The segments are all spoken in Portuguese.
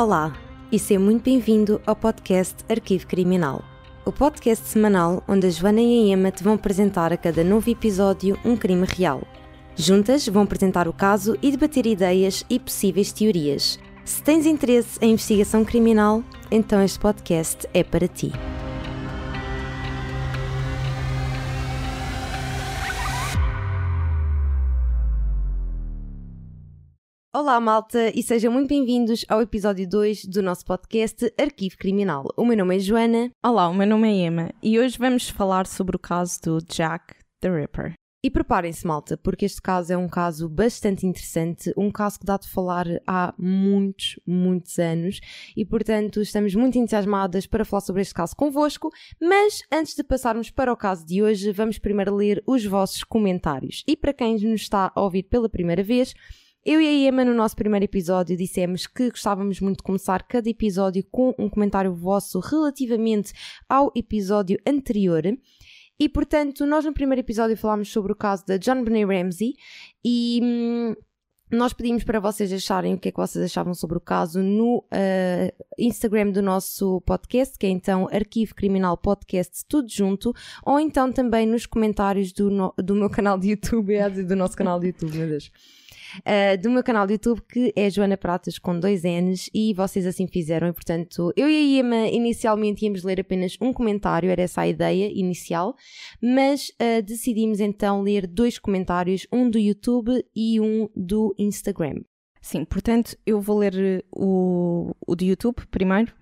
Olá e seja muito bem-vindo ao podcast Arquivo Criminal. O podcast semanal onde a Joana e a Emma te vão apresentar a cada novo episódio um crime real. Juntas vão apresentar o caso e debater ideias e possíveis teorias. Se tens interesse em investigação criminal, então este podcast é para ti. Olá, malta, e sejam muito bem-vindos ao episódio 2 do nosso podcast Arquivo Criminal. O meu nome é Joana. Olá, o meu nome é Emma e hoje vamos falar sobre o caso do Jack the Ripper. E preparem-se, malta, porque este caso é um caso bastante interessante, um caso que dá de falar há muitos, muitos anos e, portanto, estamos muito entusiasmadas para falar sobre este caso convosco. Mas antes de passarmos para o caso de hoje, vamos primeiro ler os vossos comentários. E para quem nos está a ouvir pela primeira vez, eu e a Emma, no nosso primeiro episódio, dissemos que gostávamos muito de começar cada episódio com um comentário vosso relativamente ao episódio anterior. E, portanto, nós no primeiro episódio falámos sobre o caso da John Benet Ramsey e hum, nós pedimos para vocês acharem o que é que vocês achavam sobre o caso no uh, Instagram do nosso podcast, que é então Arquivo Criminal Podcast, tudo junto, ou então também nos comentários do, no, do meu canal de YouTube, é do nosso canal de YouTube, meu Deus uh, do meu canal de YouTube, que é Joana Pratas com dois N's, e vocês assim fizeram. E portanto, eu e a Iema inicialmente íamos ler apenas um comentário, era essa a ideia inicial, mas uh, decidimos então ler dois comentários, um do YouTube e um do Instagram. Sim, portanto, eu vou ler o, o do YouTube primeiro.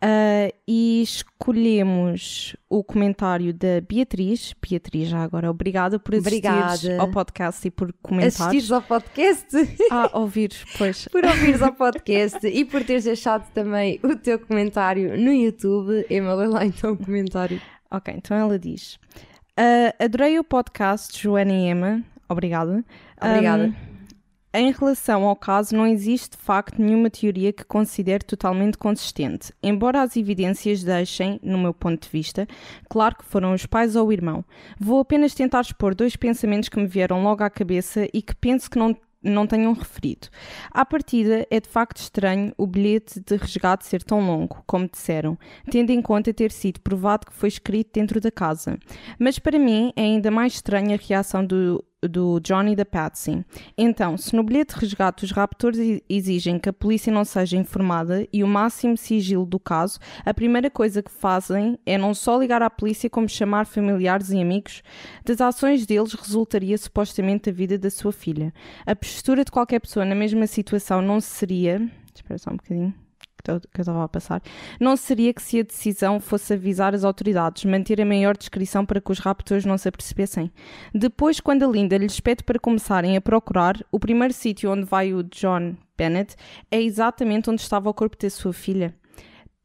Uh, e escolhemos o comentário da Beatriz. Beatriz, já agora, obrigada por assistir ao podcast e por comentar. Assistires ao podcast? Ah, ouvir, pois. por ouvires ao podcast e por teres deixado também o teu comentário no YouTube. Emma, lê lá então o comentário. Ok, então ela diz: uh, Adorei o podcast, Joana e Emma. Obrigada. Obrigada. Um, em relação ao caso, não existe de facto nenhuma teoria que considere totalmente consistente, embora as evidências deixem, no meu ponto de vista, claro que foram os pais ou o irmão. Vou apenas tentar expor dois pensamentos que me vieram logo à cabeça e que penso que não não tenham referido. À partida, é de facto estranho o bilhete de resgate ser tão longo, como disseram, tendo em conta ter sido provado que foi escrito dentro da casa. Mas para mim é ainda mais estranha a reação do do Johnny da Patsy. Então, se no bilhete de resgate os raptores exigem que a polícia não seja informada e o máximo sigilo do caso, a primeira coisa que fazem é não só ligar à polícia, como chamar familiares e amigos. Das ações deles resultaria supostamente a vida da sua filha. A postura de qualquer pessoa na mesma situação não seria. Espera só um bocadinho que eu estava a passar, não seria que se a decisão fosse avisar as autoridades, manter a maior descrição para que os raptores não se apercebessem. Depois, quando a Linda lhes pede para começarem a procurar, o primeiro sítio onde vai o John Bennett é exatamente onde estava o corpo da sua filha.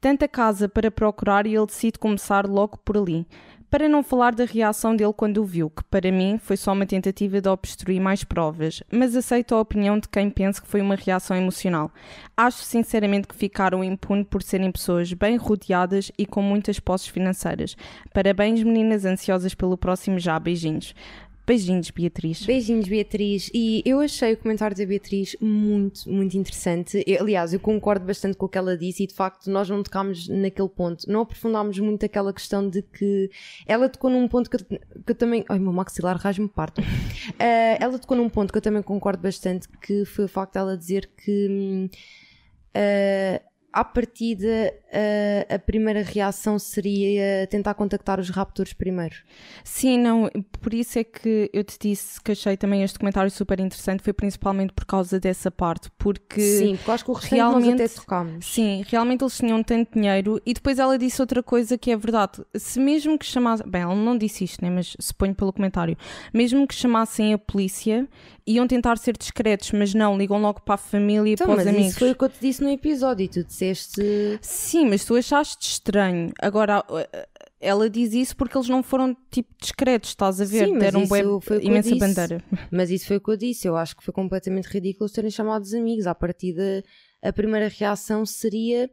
Tanta casa para procurar e ele decide começar logo por ali. Para não falar da reação dele quando o viu, que para mim foi só uma tentativa de obstruir mais provas, mas aceito a opinião de quem pensa que foi uma reação emocional. Acho sinceramente que ficaram impunes por serem pessoas bem rodeadas e com muitas posses financeiras. Parabéns, meninas ansiosas pelo próximo já. Beijinhos. Beijinhos, Beatriz. Beijinhos, Beatriz. E eu achei o comentário da Beatriz muito, muito interessante. Eu, aliás, eu concordo bastante com o que ela disse e de facto nós não tocámos naquele ponto. Não aprofundámos muito aquela questão de que ela tocou num ponto que eu, que eu também. Ai, meu maxilar rasga-me parto. Uh, ela tocou num ponto que eu também concordo bastante, que foi o facto dela dizer que. Uh, à partida, a, a primeira reação seria tentar contactar os raptors primeiro. Sim, não, por isso é que eu te disse que achei também este comentário super interessante, foi principalmente por causa dessa parte, porque... Sim, porque acho que o realmente, nós até tocámos. Sim, realmente eles tinham tanto dinheiro e depois ela disse outra coisa que é verdade, se mesmo que chamassem, bem, ela não disse isto, né, mas suponho pelo comentário, mesmo que chamassem a polícia, iam tentar ser discretos, mas não, ligam logo para a família e então, para os mas amigos. isso foi o que eu te disse no episódio e tu disseste... Sim, mas tu achaste estranho. Agora, ela diz isso porque eles não foram tipo discretos, estás a ver? Sim, Deram foi imensa bandeira. Mas isso foi o que eu disse. Eu acho que foi completamente ridículo terem chamado os amigos. À partida, a primeira reação seria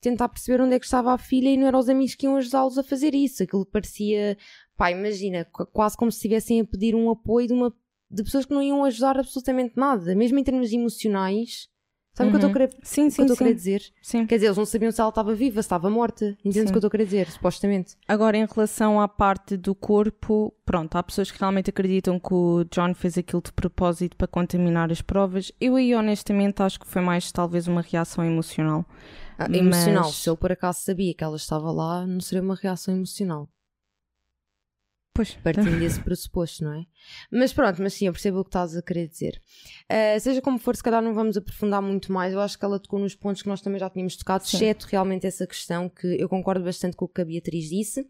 tentar perceber onde é que estava a filha e não eram os amigos que iam ajudá-los a fazer isso. Aquilo parecia, pá, imagina, quase como se estivessem a pedir um apoio de uma de pessoas que não iam ajudar absolutamente nada, mesmo em termos emocionais, Sabe o que eu estou a querer, Sim, o que eu sim, a querer sim. dizer? sim. Quer dizer, eles não sabiam se ela estava viva, se estava morta. Entendes o Sim. que eu estou a querer dizer, supostamente. Agora, em relação à parte do corpo, pronto, há pessoas que realmente acreditam que o John fez aquilo de propósito para contaminar as provas. Eu aí, honestamente, acho que foi mais talvez uma reação emocional. Ah, Emocional. Mas- Se ele por acaso sabia que ela estava lá, não seria uma reação emocional. Pois, Partindo desse pressuposto, não é? Mas pronto, mas sim, eu percebo o que estás a querer dizer. Ah, seja como for, se calhar não vamos aprofundar muito mais. Eu acho que ela tocou nos pontos que nós também já tínhamos tocado, Sim. exceto realmente essa questão que eu concordo bastante com o que a Beatriz disse.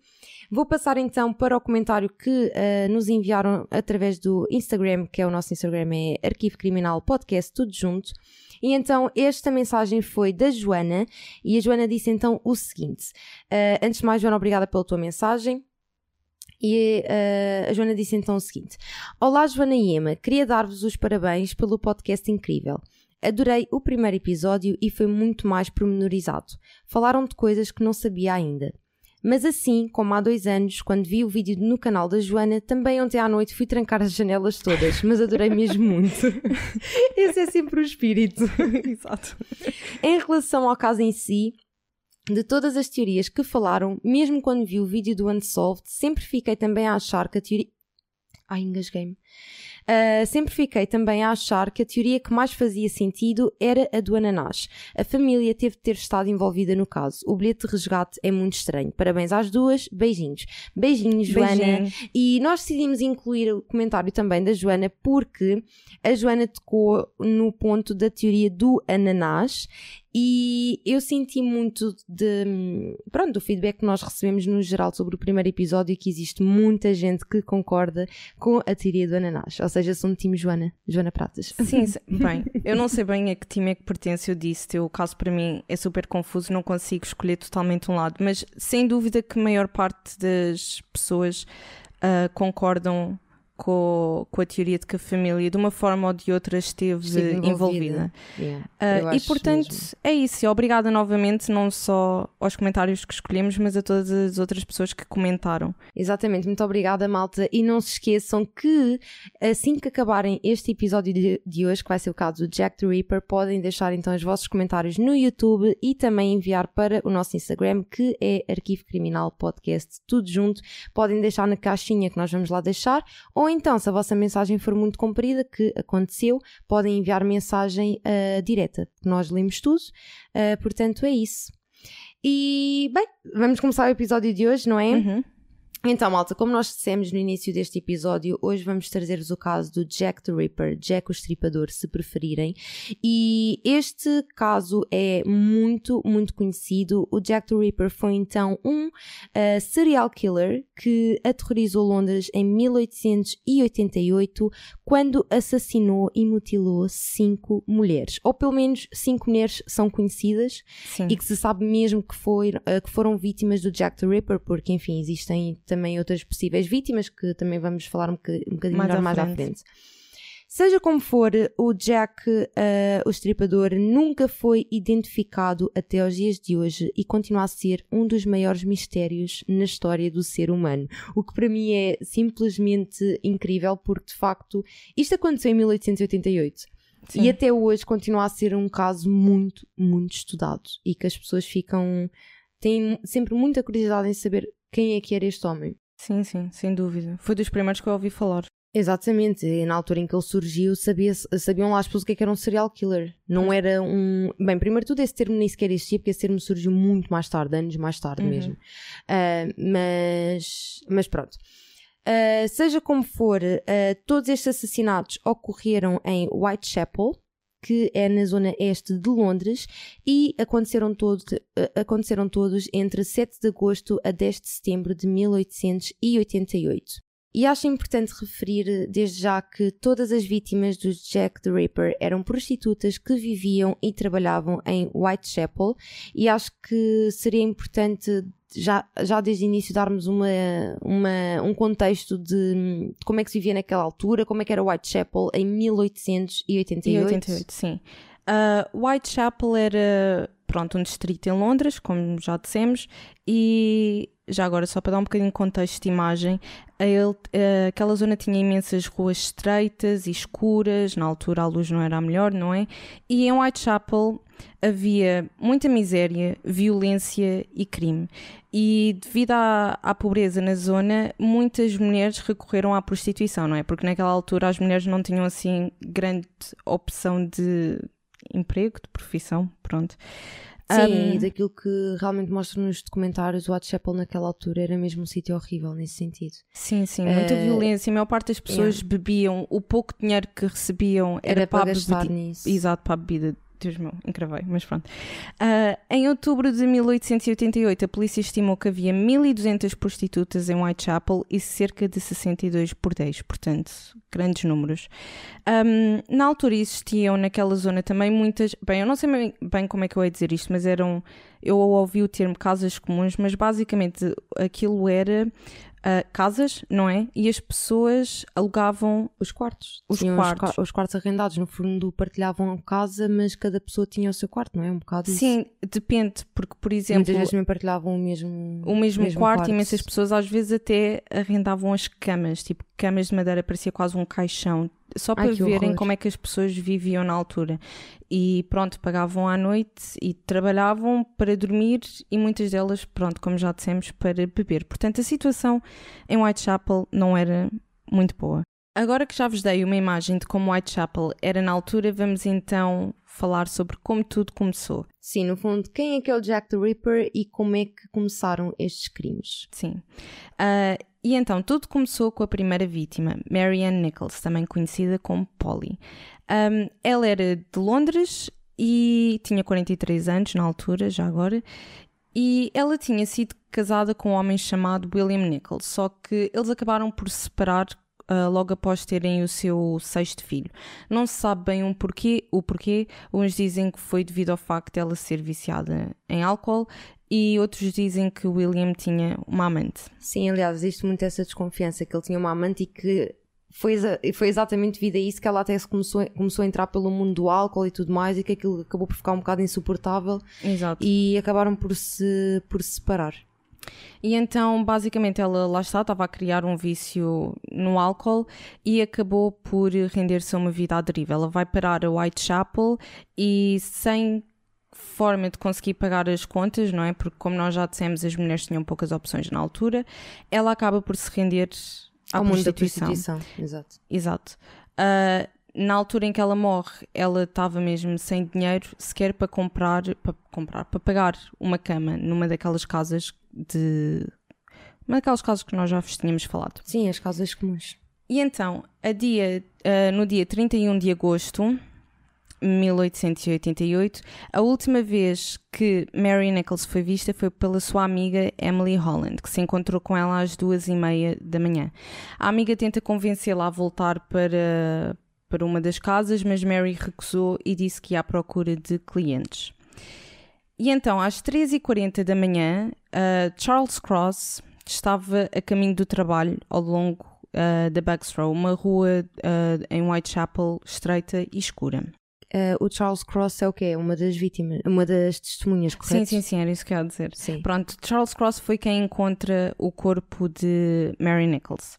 Vou passar então para o comentário que ah, nos enviaram através do Instagram, que é o nosso Instagram, é Arquivo Criminal Podcast, tudo junto. E então esta mensagem foi da Joana, e a Joana disse então o seguinte: ah, Antes de mais, Joana, obrigada pela tua mensagem. E eh, a Joana disse então o seguinte: Olá, Joana e Ema, queria dar-vos os parabéns pelo podcast incrível. Adorei o primeiro episódio e foi muito mais pormenorizado. Falaram de coisas que não sabia ainda. Mas assim, como há dois anos, quando vi o vídeo no canal da Joana, também ontem à noite fui trancar as janelas todas, mas adorei mesmo muito. Esse é sempre o espírito. Exato. Em relação ao caso em si, de todas as teorias que falaram, mesmo quando vi o vídeo do Unsolved, sempre fiquei também a achar que a teoria. Ai, engasguei-me. Ah, sempre fiquei também a achar que a teoria que mais fazia sentido era a do ananás. A família teve de ter estado envolvida no caso. O bilhete de resgate é muito estranho. Parabéns às duas. Beijinhos. Beijinhos, Joana. Beijinho. E nós decidimos incluir o comentário também da Joana porque a Joana tocou no ponto da teoria do ananás e eu senti muito de, pronto, do feedback que nós recebemos no geral sobre o primeiro episódio que existe muita gente que concorda com a teoria do ananás. Ou seja, sou um time Joana, Joana Pratas. Sim, sim. bem, eu não sei bem a que time é que pertence, eu disse, o caso para mim é super confuso, não consigo escolher totalmente um lado, mas sem dúvida que a maior parte das pessoas ah, concordam com, com a teoria de que a família, de uma forma ou de outra, esteve Estive envolvida. Yeah, Ah, eu e portanto, mesmo. é isso. Obrigada novamente, não só aos comentários que escolhemos, mas a todas as outras pessoas que comentaram. Exatamente, muito obrigada, malta. E não se esqueçam que assim que acabarem este episódio de, de hoje, que vai ser o caso do Jack the Ripper, podem deixar então os vossos comentários no YouTube e também enviar para o nosso Instagram, que é Arquivo Criminal Podcast, tudo junto. Podem deixar na caixinha que nós vamos lá deixar, ou então, se a vossa mensagem for muito comprida, que aconteceu, podem enviar mensagem ah, direta, nós lemos tudo. Ah, portanto, é isso. E, bem, vamos começar o episódio de hoje, não é? Uhum. Então, malta, como nós dissemos no início deste episódio, hoje vamos trazer-vos o caso do Jack the Ripper, Jack o Estripador, se preferirem. E este caso é muito, muito conhecido. O Jack the Ripper foi então um eh, serial killer que aterrorizou Londres em 1888, quando assassinou e mutilou cinco mulheres. Ou pelo menos cinco mulheres são conhecidas Sim. e que se sabe mesmo que, foi, eh, que foram vítimas do Jack the Ripper, porque enfim, existem também outras possíveis vítimas que também vamos falar um bocadinho, um bocadinho Mais melhor à mais à frente. Seja como for, o Jack, eh, o estripador, nunca foi identificado até aos dias de hoje e continua a ser um dos maiores mistérios na história do ser humano. O que para mim é simplesmente incrível, porque de facto isto aconteceu em 1888. Sim. E até hoje continua a ser um caso muito, muito estudado e que as pessoas ficam. têm sempre muita curiosidade em saber quem é que era este homem. Sim, sim, sem dúvida. Foi dos primeiros que eu ouvi falar. Exatamente, e na altura em que ele surgiu, sabia sabiam lá as pessoas o que, é que era um serial killer. Não era um. Bem, primeiro tudo, esse termo nem sequer existia, porque esse termo surgiu muito mais tarde, anos mais tarde Uhum. mesmo. Ah, mas, mas pronto. Ah, seja como for, ah, todos estes assassinatos ocorreram em Whitechapel, que é na zona este de Londres, e aconteceram, todo, ah, aconteceram todos entre 7 de agosto a 10 de setembro de 1888. E acho importante referir desde já que todas as vítimas do Jack the Ripper eram prostitutas que viviam e trabalhavam em Whitechapel, e acho que seria importante já, já desde o início darmos uma, uma, um contexto de, de como é que se vivia naquela altura, como é que era Whitechapel em 1888. E 88, sim. Uh, Whitechapel era, pronto, um distrito em Londres, como já dissemos, e já agora, só para dar um bocadinho de contexto de imagem, ele, aquela zona tinha imensas ruas estreitas e escuras, na altura a luz não era a melhor, não é? E em Whitechapel havia muita miséria, violência e crime. E devido à, à, pobreza na zona, muitas mulheres recorreram à prostituição, não é? Porque naquela altura as mulheres não tinham assim grande opção de emprego, de profissão, pronto. Sim, um, e daquilo que realmente mostra nos documentários, o Whitechapel naquela altura era mesmo um sítio horrível nesse sentido. Sim, sim, muita uh, violência. A maior parte das pessoas yeah. bebiam, o pouco dinheiro que recebiam era, era para, para gastar nisso. Exato, para a bebida Deus meu, encravei, mas pronto. Uh, em outubro de 1888, a polícia estimou que havia 1.200 prostitutas em Whitechapel e cerca de 62 bordéis, portanto, grandes números. Um, na altura existiam naquela zona também muitas. Bem, eu não sei bem, bem como é que eu ia dizer isto, mas eram. Eu ouvi o termo casas comuns, mas basicamente aquilo era uh, casas, não é? E as pessoas alugavam os quartos. Os quartos. Os, os, quartos arrendados, no fundo, partilhavam casa, mas cada pessoa tinha o seu quarto, não é? Um bocado Sim, isso. depende, porque, por exemplo. Muitas vezes também partilhavam o mesmo. O mesmo, mesmo quarto, quarto, imensas pessoas às vezes até arrendavam as camas, tipo, camas de madeira, parecia quase um caixão só para Ai, verem horror. como é que as pessoas viviam na altura. E pronto, pagavam à noite e trabalhavam para dormir e muitas delas, pronto, como já dissemos, para beber. Portanto, a situação em Whitechapel não era muito boa. Agora que já vos dei uma imagem de como Whitechapel era na altura, vamos então falar sobre como tudo começou. Sim, no fundo, quem é que é o Jack the Ripper e como é que começaram estes crimes? Sim. Uh, e então, tudo começou com a primeira vítima, Marianne Nichols, também conhecida como Polly. Um, ela era de Londres e tinha 43 anos na altura, já agora, e ela tinha sido casada com um homem chamado William Nichols, só que eles acabaram por se separar Uh, logo após terem o seu sexto filho. Não se sabe bem um porquê, o porquê. Uns dizem que foi devido ao facto de ela ser viciada em álcool e outros dizem que William tinha uma amante. Sim, aliás, existe muito essa desconfiança que ele tinha uma amante e que foi, foi exatamente devido a isso que ela até se começou, começou a entrar pelo mundo do álcool e tudo mais e que aquilo acabou por ficar um bocado insuportável Exato. e acabaram por se, por se separar. E então, basicamente, ela lá está, estava a criar um vício no álcool e acabou por render-se a uma vida à deriva. Ela vai parar a Whitechapel e sem forma de conseguir pagar as contas, não é? Porque, como nós já dissemos, as mulheres tinham poucas opções na altura, ela acaba por se render à Ao prostituição. Mundo da prostituição. Exato. Exato. Uh, na altura em que ela morre, ela estava mesmo sem dinheiro sequer para comprar, para comprar, para pagar uma cama numa daquelas casas de. Uma daquelas casas que nós já vos tínhamos falado. Sim, as casas comuns. E então, a dia, uh, no dia 31 de agosto, 1888. A última vez que Mary Nichols foi vista foi pela sua amiga Emily Holland, que se encontrou com ela às duas e meia da manhã. A amiga tenta convencê-la a voltar para, para uma das casas, mas Mary recusou e disse que ia à procura de clientes. E então, às 3h40 da manhã, uh, Charles Cross estava a caminho do trabalho ao longo uh, da Bucks Row, uma rua uh, em Whitechapel estreita e escura uh, o Charles Cross é o quê? Uma das vítimas, uma das testemunhas, correto? Sim, sim, sim, era isso que eu ia dizer. Sim. Pronto, Charles Cross foi quem encontra o corpo de Mary Nichols.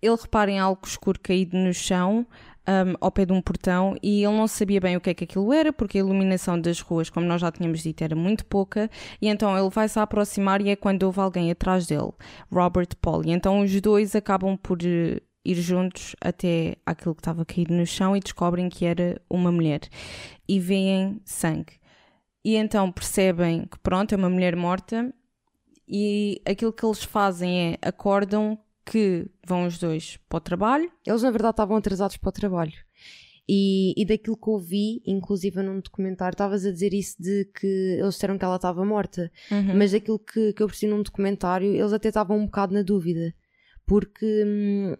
Ele repara em algo escuro caído no chão, um, ao pé de um portão e ele não sabia bem o que é que aquilo era, porque a iluminação das ruas, como nós já tínhamos dito, era muito pouca, e então ele vai se aproximar e é quando houve alguém atrás dele, Robert Paul. E então os dois acabam por eh, ir juntos até aquilo que estava caído no chão e descobrem que era uma mulher e veem sangue. E então percebem que pronto, é uma mulher morta e aquilo que eles fazem é acordam que vão os dois para o trabalho. Eles na verdade estavam atrasados para o trabalho. E, e daquilo que ouvi, inclusive num documentário, estavas a dizer isso de que eles disseram que ela estava morta, uhum. mas daquilo que, que eu percebi num documentário, eles até estavam um bocado na dúvida, porque hum,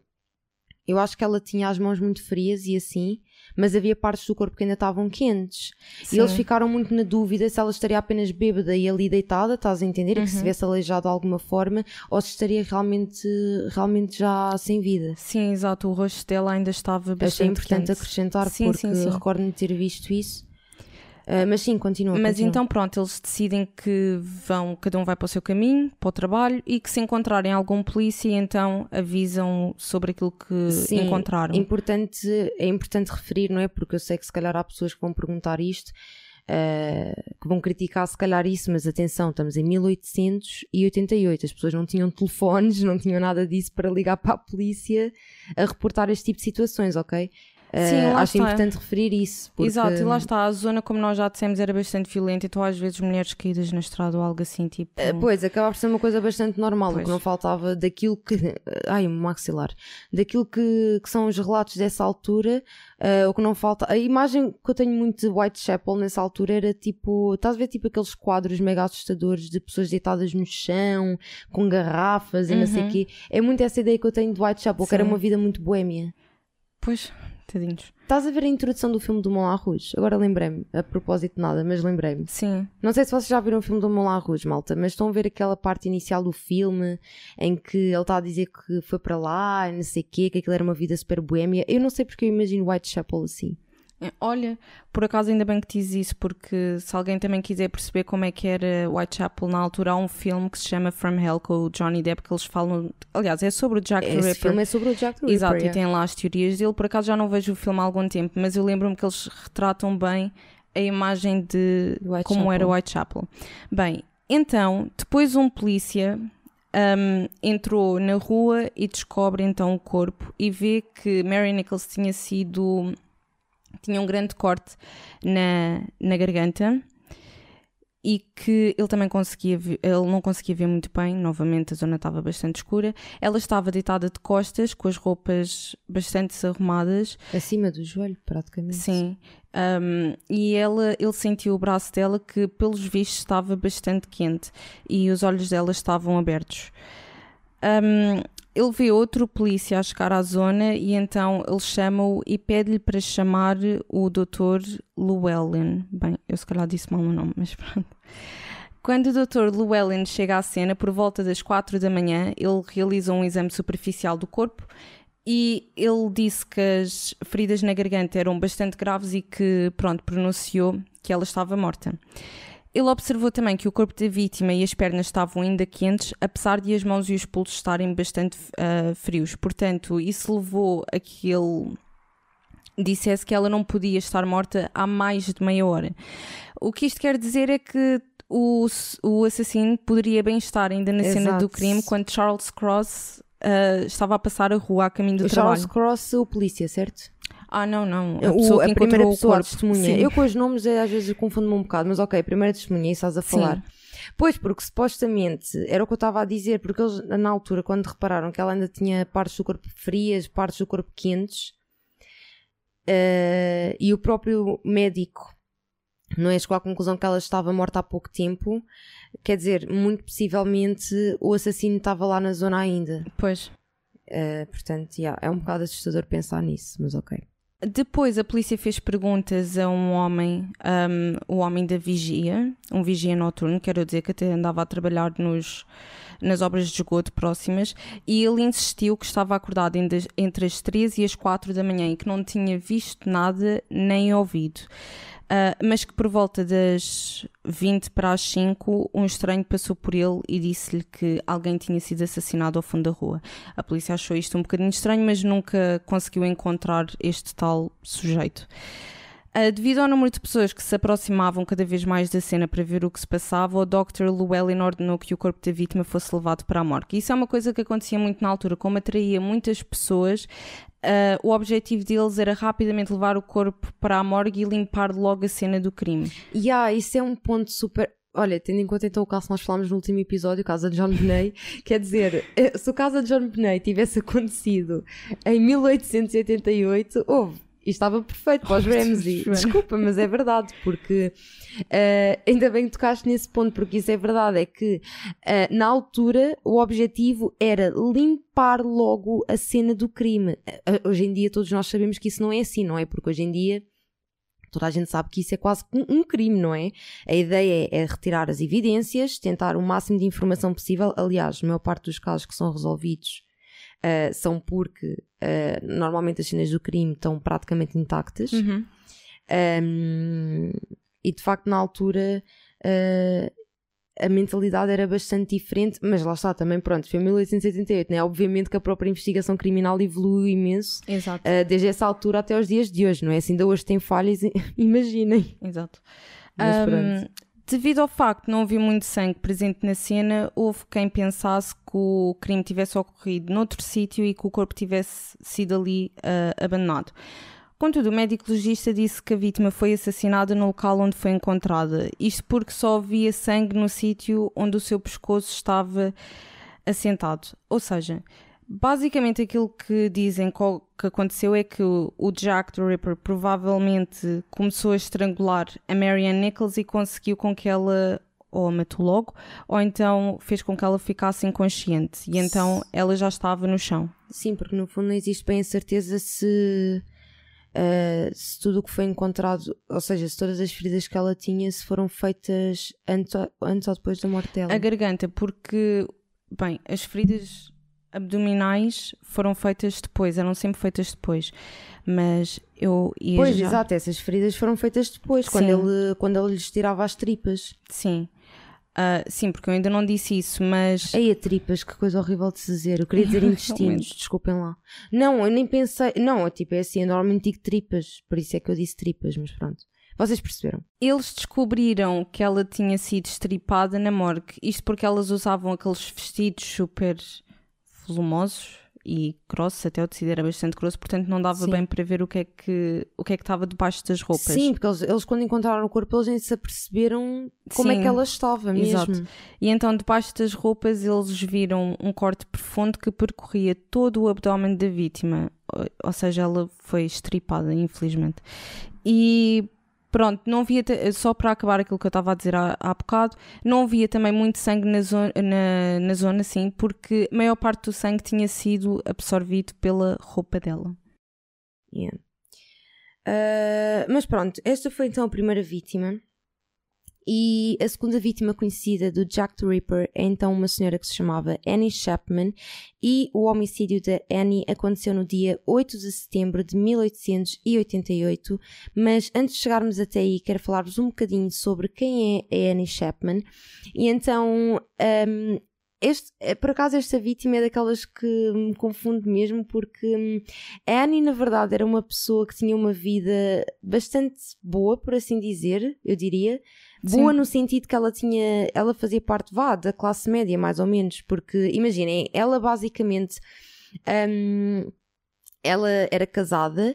eu acho que ela tinha as mãos muito frias e assim, mas havia partes do corpo que ainda estavam quentes. Sim. E eles ficaram muito na dúvida se ela estaria apenas bêbada e ali deitada, estás a entender? Uhum. E que se uhum. tivesse aleijado de alguma forma, ou se estaria realmente, realmente já sem vida. Sim, exato. O rosto dela ainda estava bastante Achei importante quente. acrescentar, sim, porque recordo-me ter visto isso. Uh, mas sim, continua. Mas continua. então pronto, eles decidem que vão, cada um vai para o seu caminho, para o trabalho e que se encontrarem algum polícia, então avisam sobre aquilo que sim, encontraram. Importante, é importante referir, não é? Porque eu sei que se calhar há pessoas que vão perguntar isto. Uh, que vão criticar se calhar isso, mas atenção, estamos em 1888, as pessoas não tinham telefones, não tinham nada disso para ligar para a polícia a reportar este tipo de situações, ok? Sim, uh, acho está. importante referir isso. Porque... Exato, e lá está, a zona, como nós já dissemos, era bastante violenta, então às vezes mulheres caídas na estrada ou algo assim, tipo. Uh, pois, acaba por ser uma coisa bastante normal, pois. o que não faltava daquilo que. Ai, maxilar. Daquilo que, que são os relatos dessa altura, uh, o que não falta. A imagem que eu tenho muito de Whitechapel nessa altura era tipo. Estás a ver tipo aqueles quadros mega assustadores de pessoas deitadas no chão, com garrafas e uhum. não sei o uhum. quê. É muito essa ideia que eu tenho de Whitechapel, Sim. que era uma vida muito boêmia. Pois, Tadinhos. Estás a ver a introdução do filme do Moulin Rouge? Agora lembrei-me, a propósito de nada, mas lembrei-me. Sim. Não sei se vocês já viram o filme do Moulin Rouge, malta, mas estão a ver aquela parte inicial do filme em que ele está a dizer que foi para lá, não sei o quê, que aquilo era uma vida super boêmia. Eu não sei porque eu imagino Whitechapel assim. É, olha, por acaso ainda bem que diz isso, porque se alguém também quiser perceber como é que era Whitechapel na altura, há um filme que se chama From Hell com o Johnny Depp que eles falam. Aliás, é sobre o Jack Esse the Ripper. Esse filme é sobre o Jack the Ripper. Exato, yeah. e tem lá as teorias dele. Por acaso já não vejo o filme há algum tempo, mas eu lembro-me que eles retratam bem a imagem de como era Whitechapel. Bem, então, depois um polícia um, entrou na rua e descobre então o corpo e vê que Mary Nichols tinha sido tinha um grande corte na, na garganta e que ele também conseguia ver, ele não conseguia ver muito bem, novamente a zona estava bastante escura. Ela estava deitada de costas, com as roupas bastante desarrumadas. Acima do joelho, praticamente. Sim. Um, e ela, ele sentiu o braço dela que, pelos vistos, estava bastante quente e os olhos dela estavam abertos. Um, ele vê outro polícia a chegar à zona e então ele chama-o e pede-lhe para chamar o Dr. Llewellyn. Bem, eu se calhar disse mal o nome, mas pronto. Quando o Dr. Llewellyn chega à cena, por volta das 4 da manhã, ele realiza um exame superficial do corpo e ele disse que as feridas na garganta eram bastante graves e que, pronto, pronunciou que ela estava morta. Ele observou também que o corpo da vítima e as pernas estavam ainda quentes, apesar de as mãos e os pulsos estarem bastante uh, frios. Portanto, isso levou a que ele dissesse que ela não podia estar morta há mais de meia hora. O que isto quer dizer é que o, o assassino poderia bem estar ainda na Exato. cena do crime quando Charles Cross uh, estava a passar a rua a caminho do trabalho. Charles Cross, o polícia, certo? Ah, não, não. A, o, a primeira pessoa, a testemunha. Sim. Eu com os nomes é, às vezes confundo-me um bocado, mas ok, a primeira testemunha, estás a falar. Sim. Pois, porque supostamente, era o que eu estava a dizer, porque eles na altura, quando repararam que ela ainda tinha partes do corpo frias, partes do corpo quentes, uh, e o próprio médico não é chegou à conclusão que ela estava morta há pouco tempo, quer dizer, muito possivelmente o assassino estava lá na zona ainda. Pois. Uh, portanto, yeah, é um bocado assustador pensar nisso, mas ok. Depois a polícia fez perguntas a um homem, um, o homem da vigia, um vigia noturno, quero dizer que até andava a trabalhar nos, nas obras de esgoto próximas, e ele insistiu que estava acordado entre as 3 e as 4 da manhã e que não tinha visto nada nem ouvido. Uh, mas que por volta das 20 para as 5, um estranho passou por ele e disse-lhe que alguém tinha sido assassinado ao fundo da rua. A polícia achou isto um bocadinho estranho, mas nunca conseguiu encontrar este tal sujeito. Uh, devido ao número de pessoas que se aproximavam cada vez mais da cena para ver o que se passava, o Dr. Llewellyn ordenou que o corpo da vítima fosse levado para a morgue. Isso é uma coisa que acontecia muito na altura, como atraía muitas pessoas, Uh, o objetivo deles era rapidamente levar o corpo para a morgue e limpar logo a cena do crime. Yeah, isso é um ponto super. Olha, tendo em conta então o caso que nós falámos no último episódio, o caso de John Benet, quer dizer, eh, se o caso de John Benet tivesse acontecido em 1888, houve e estava perfeito para os Ramsey. Desculpa, mas é verdade, porque uh, ainda bem que tocaste nesse ponto, porque isso é verdade, é que uh, na altura o objetivo era limpar logo a cena do crime. Uh, hoje em dia todos nós sabemos que isso não é assim, não é? Porque hoje em dia Toda a gente sabe que isso é quase um, crime, não é? A ideia é, é, retirar as evidências, tentar o máximo de informação possível. Aliás, a maior parte dos casos que são resolvidos uh, são porque uh, normalmente as cenas do crime estão praticamente intactas. Uhum. Um, E de facto, na altura, uh, a mentalidade era bastante diferente, mas lá está também, pronto, foi 1888, né? Obviamente que a própria investigação criminal evoluiu imenso. Uh, desde essa altura até os dias de hoje, não é? Se ainda hoje tem falhas, imaginem. Exato. Um, devido ao facto de não haver muito sangue presente na cena, houve quem pensasse que o crime tivesse ocorrido noutro sítio e que o corpo tivesse sido ali uh, abandonado. Contudo, o médico legista disse que a vítima foi assassinada no local onde foi encontrada. Isto porque só havia sangue no sítio onde o seu pescoço estava assentado. Ou seja, basicamente aquilo que dizem que aconteceu é que o Jack the Ripper provavelmente começou a estrangular a Marianne Nichols e conseguiu com que ela ou a matou logo, ou então fez com que ela ficasse inconsciente e então ela já estava no chão. Sim, porque no fundo não existe bem a certeza se uh, se tudo o que foi encontrado, ou seja, se todas as feridas que ela tinha se foram feitas antes, antes ou depois da morte dela. A garganta, porque, bem, as feridas abdominais foram feitas depois, eram sempre feitas depois. Mas eu ia Pois, já... exato, essas feridas foram feitas depois, quando ele, quando ele lhes tirava as tripas. Sim. Uh, sim, porque eu ainda não disse isso, mas. Ei, a tripas, que coisa horrível de se dizer. Eu queria dizer intestinos, desculpem lá. Não, eu nem pensei. Não, tipo, é assim, eu normalmente digo tripas, por isso é que eu disse tripas, mas pronto. Vocês perceberam? Eles descobriram que ela tinha sido estripada na morgue, isto porque elas usavam aqueles vestidos super volumosos e grossos, até o tecido era bastante grosso, portanto não dava Sim. bem para ver o que é que o que é que estava debaixo das roupas. Sim, porque eles, eles quando encontraram o corpo eles nem se aperceberam como Sim, é que ela estava mesmo. Exato. E então debaixo das roupas eles viram um corte profundo que percorria todo o abdômen da vítima, ou seja, ela foi estripada, infelizmente. E Pronto, não via, só para acabar aquilo que eu estava a dizer há, há bocado, não havia também muito sangue na zona, na, na zona, sim, porque a maior parte do sangue tinha sido absorvido pela roupa dela. Yeah. Uh, mas pronto, esta foi então a primeira vítima. E a segunda vítima conhecida do Jack the Ripper é então uma senhora que se chamava Annie Chapman e o homicídio da Annie aconteceu no dia 8 de setembro de 1888, mas antes de chegarmos até aí quero falar-vos um bocadinho sobre quem é a Annie Chapman e então um, este, eh, por acaso esta vítima é daquelas que me confunde mesmo porque hum, a Annie na verdade era uma pessoa que tinha uma vida bastante boa, por assim dizer, eu diria. Boa Sim. no sentido que ela tinha, ela fazia parte vá, da classe média mais ou menos, porque imaginem, ela basicamente um, ela era casada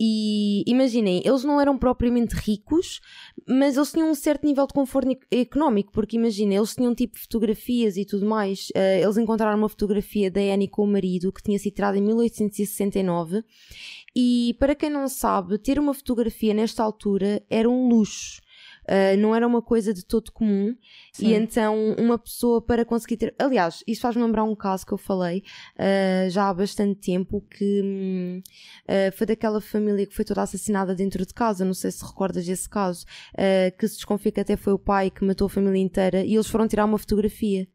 e imaginem, eles não eram propriamente ricos, mas eles tinham um certo nível de conforto económico, porque imaginem, eles tinham tipo fotografias e tudo mais. Uh, eles encontraram uma fotografia da Annie com o marido que tinha sido tirada em 1869. E para quem não sabe, ter uma fotografia nesta altura era um luxo. Uh, não era uma coisa de todo comum Sim. e então uma pessoa para conseguir ter. Aliás, isto faz-me lembrar um caso que eu falei uh, já há bastante tempo que uh, foi daquela família que foi toda assassinada dentro de casa. Não sei se recordas desse caso, que se desconfia que até foi o pai que matou a família inteira e eles foram tirar uma fotografia.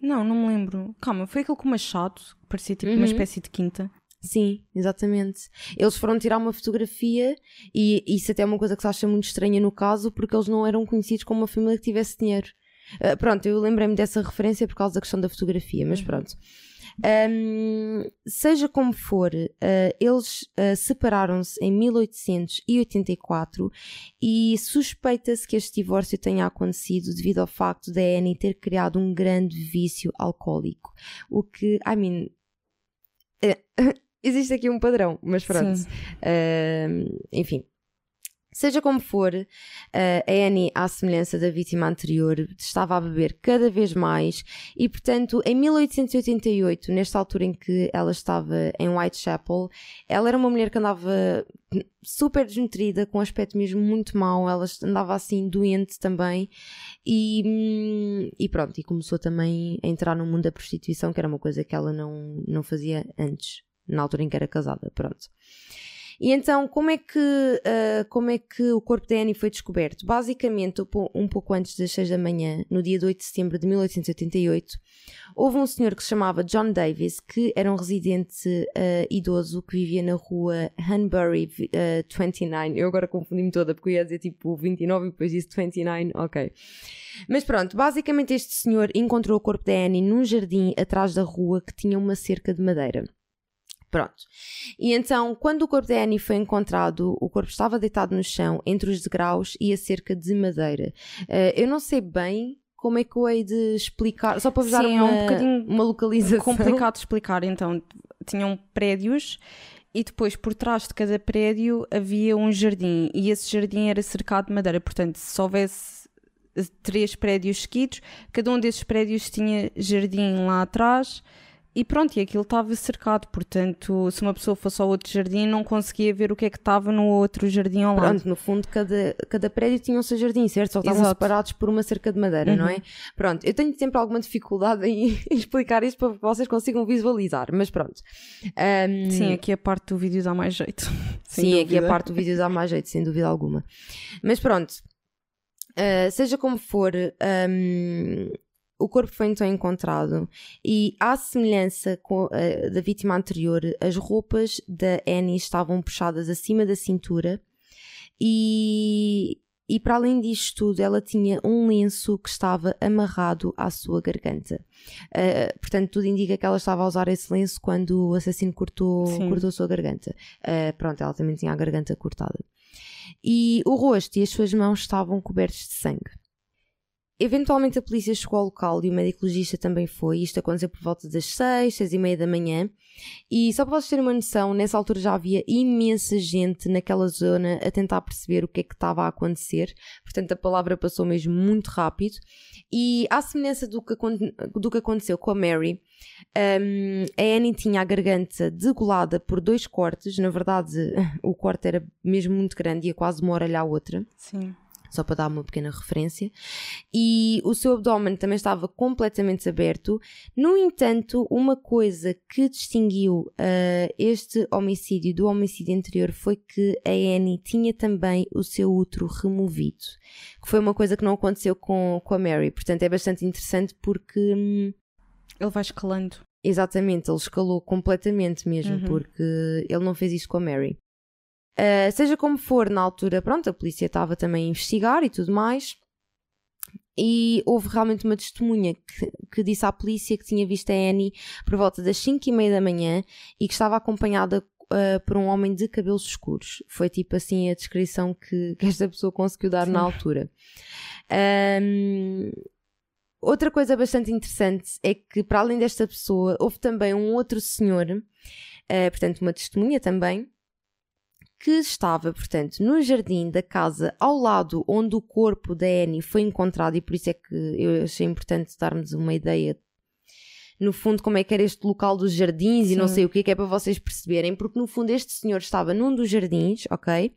Não, não me lembro. Calma, foi aquele com machado, que parecia tipo uhum. uma espécie de quinta. Sim, exatamente. Eles foram tirar uma fotografia e isso até é uma coisa que se acha muito estranha no caso, porque eles não eram conhecidos como uma família que tivesse dinheiro. Uh, pronto, eu lembrei-me dessa referência por causa da questão da fotografia, mas uhum. pronto. Um, seja como for, uh, eles uh, separaram-se em 1884 e suspeita-se que este divórcio tenha acontecido devido ao facto da Annie ter criado um grande vício alcoólico. O que, I mean, existe aqui um padrão, mas pronto. Uh, enfim. Seja como for, uh, a Annie, à semelhança da vítima anterior, estava a beber cada vez mais e, portanto, em 1888, nesta altura em que ela estava em Whitechapel, ela era uma mulher que andava super desnutrida, com um aspecto mesmo muito mau, ela andava assim doente também e, hum, e pronto, e começou também a entrar no mundo da prostituição, que era uma coisa que ela não, não fazia antes na altura em que era casada, pronto. E então, como é que, uh, como é que o corpo da Annie foi descoberto? Basicamente, um pouco antes das 6 da manhã, no dia 8 de setembro de 1888, houve um senhor que se chamava John Davis, que era um residente uh, idoso que vivia na rua Hanbury uh, 29. Eu agora confundi-me toda porque eu ia dizer tipo 29 e depois disse 29, ok. Mas pronto, basicamente este senhor encontrou o corpo da Annie num jardim atrás da rua que tinha uma cerca de madeira. Pronto. E então, quando o corpo da Annie foi encontrado, o corpo estava deitado no chão, entre os degraus e a cerca de madeira. Uh, eu não sei bem como é que eu hei de explicar, só para vos dar uma, é um bocadinho uma localização. complicado de explicar. Então, tinham prédios e depois por trás de cada prédio havia um jardim e esse jardim era cercado de madeira. Portanto, se houvesse três prédios seguidos, cada um desses prédios tinha jardim lá atrás e pronto, e aquilo estava cercado, portanto, se uma pessoa fosse ao outro jardim, não conseguia ver o que é que estava no outro jardim ao lado. Pronto, no fundo, cada, cada prédio tinha o seu jardim, certo? Só estavam Exato. separados por uma cerca de madeira, uhum. não é? Uhum. Pronto, eu tenho sempre alguma dificuldade em explicar isto para que vocês consigam visualizar, mas pronto. Um... Sim, aqui a parte do vídeo dá mais jeito. Sim, aqui a parte do vídeo dá mais jeito, sem dúvida alguma. Mas pronto, uh, seja como for. Um o corpo foi então encontrado e, à semelhança com, uh, da vítima anterior, as roupas da Annie estavam puxadas acima da cintura e, e para além disto tudo, ela tinha um lenço que estava amarrado à sua garganta. Uh, portanto, tudo indica que ela estava a usar esse lenço quando o assassino cortou, cortou a sua garganta. Uh, pronto, ela também tinha a garganta cortada. E o rosto e as suas mãos estavam cobertos de sangue. Eventualmente a polícia chegou ao local e o médico legista também foi. Isto aconteceu por volta das 6, 6 e meia da manhã. E só para vocês terem uma noção, nessa altura já havia imensa gente naquela zona a tentar perceber o que é que estava a acontecer. Portanto, a palavra passou mesmo muito rápido. E à semelhança do que, do que aconteceu com a Mary, um, a Annie tinha a garganta degolada por dois cortes. Na verdade, o corte era mesmo muito grande, ia quase uma orelha à outra. Sim só para dar uma pequena referência, e o seu abdômen também estava completamente aberto. No entanto, uma coisa que distinguiu uh, este homicídio do homicídio anterior foi que a Annie tinha também o seu útero removido, que foi uma coisa que não aconteceu com, com a Mary. Portanto, é bastante interessante porque. Hum, ele vai escalando. Exatamente, ele escalou completamente mesmo, uhum. porque ele não fez isso com a Mary. Uh, seja como for, na altura, pronto, a polícia estava também a investigar e tudo mais. E houve realmente uma testemunha que, que disse à polícia que tinha visto a Annie por volta das 5 e meia da manhã e que estava acompanhada uh, por um homem de cabelos escuros. Foi tipo assim a descrição que, que esta pessoa conseguiu dar Sim. na altura. Um, outra coisa bastante interessante é que, para além desta pessoa, houve também um outro senhor, uh, portanto, uma testemunha também, que estava, portanto, no jardim da casa ao lado onde o corpo da Annie foi encontrado, e por isso é que eu achei importante darmos uma ideia, no fundo, como é que era este local dos jardins Sim. e não sei o que, que é para vocês perceberem, porque no fundo este senhor estava num dos jardins, ok?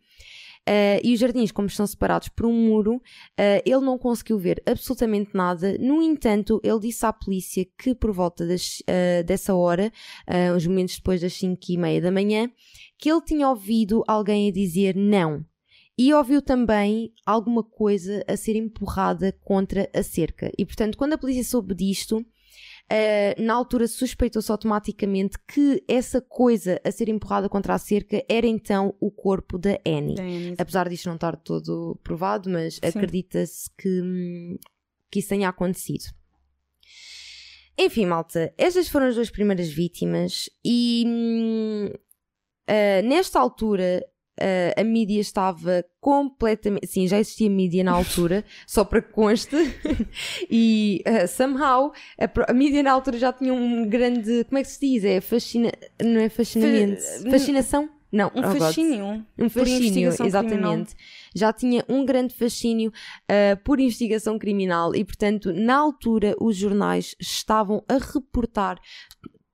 Uh, e os jardins, como estão separados por um muro, uh, ele não conseguiu ver absolutamente nada. No entanto, ele disse à polícia que por volta das, uh, dessa hora, uns momentos depois das 5 e meia da manhã, que ele tinha ouvido alguém a dizer não. E ouviu também alguma coisa a ser empurrada contra a cerca. E portanto, quando a polícia soube disto, Uh, na altura suspeitou-se automaticamente que essa coisa a ser empurrada contra a cerca era então o corpo da Annie. Annie. Apesar disto não estar todo provado, mas acredita-se que, que isso tenha acontecido. Enfim, malta, estas foram as duas primeiras vítimas e uh, nesta altura uh, a mídia estava completamente. Sim, já existia mídia na altura, só para que conste. e uh, somehow a, a, mídia na altura já tinha um grande. Como é que se diz? É fascina. Não é fascinamento? Fascinação? Não, um oh fascínio. Um fascínio, exatamente. Criminal. Já tinha um grande fascínio uh, por investigação criminal e, portanto, na altura os jornais estavam a reportar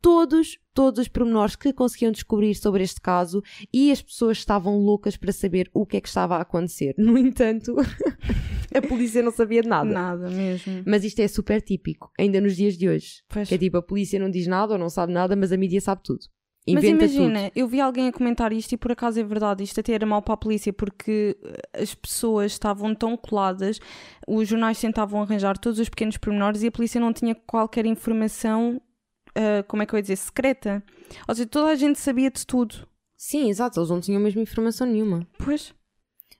todos, todos os pormenores que conseguiam descobrir sobre este caso e as pessoas estavam loucas para saber o que é que estava a acontecer. No entanto, a polícia não sabia de nada. Nada mesmo. Mas isto é super típico, ainda nos dias de hoje. Pois. Que é tipo, a polícia não diz nada ou não sabe nada, mas a mídia sabe tudo. Mas inventa imagina, tudo. eu vi alguém a comentar isto e por acaso é verdade, isto até era mau para a polícia porque eh, as pessoas estavam tão coladas, os jornais tentavam arranjar todos os pequenos pormenores e a polícia não tinha qualquer informação, ah, como é que eu ia dizer, secreta. Ou seja, toda a gente sabia de tudo. Sim, exato, eles não tinham mesmo informação nenhuma. Pois.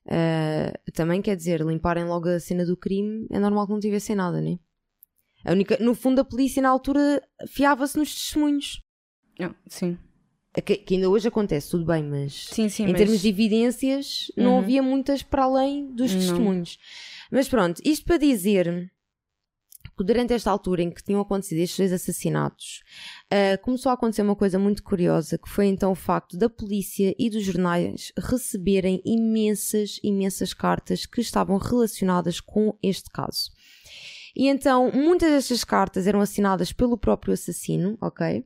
Ah, também quer dizer, limparem logo a cena do crime, é normal que não tivessem nada, né? A única, no fundo, a polícia na altura fiava-se nos testemunhos. Ah, sim. É Que, que ainda hoje acontece, tudo bem, mas Sim, sim, em mas... termos de evidências, não Uhum. havia muitas para além dos Não. testemunhos. Mas pronto, isto para dizer durante esta altura em que tinham acontecido estes dois assassinatos, ah, começou a acontecer uma coisa muito curiosa, que foi então o facto da polícia e dos jornais receberem imensas, imensas cartas que estavam relacionadas com este caso. E então, muitas destas cartas eram assinadas pelo próprio assassino, ok?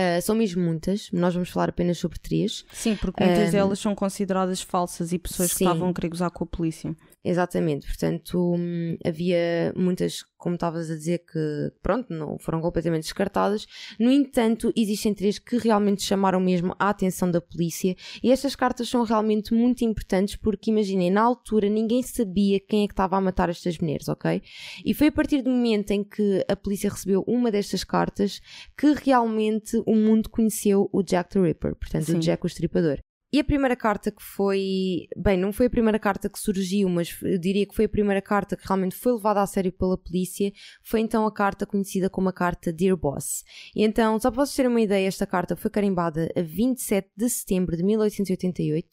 Ah, são mesmo muitas, nós vamos falar apenas sobre três. Sim, porque muitas Ahm, delas são consideradas falsas e pessoas que sim. estavam a querer gozar com a polícia. Exatamente, portanto, hum, havia muitas, como estavas a dizer, que pronto, não foram completamente descartadas. No entanto, existem três que realmente chamaram mesmo a atenção da polícia e estas cartas são realmente muito importantes porque, imaginem, na altura ninguém sabia quem é que estava a matar estas mulheres, ok? E foi a partir do momento em que a polícia recebeu uma destas cartas que realmente o mundo conheceu o Jack the Ripper, portanto, Sim. o Jack o Estripador. E a primeira carta que foi. Bem, não foi a primeira carta que surgiu, mas eu diria que foi a primeira carta que realmente foi levada a sério pela polícia. Foi então a carta conhecida como a carta Dear Boss. E então, só para vocês terem uma ideia, esta carta foi carimbada a 27 de setembro de 1888.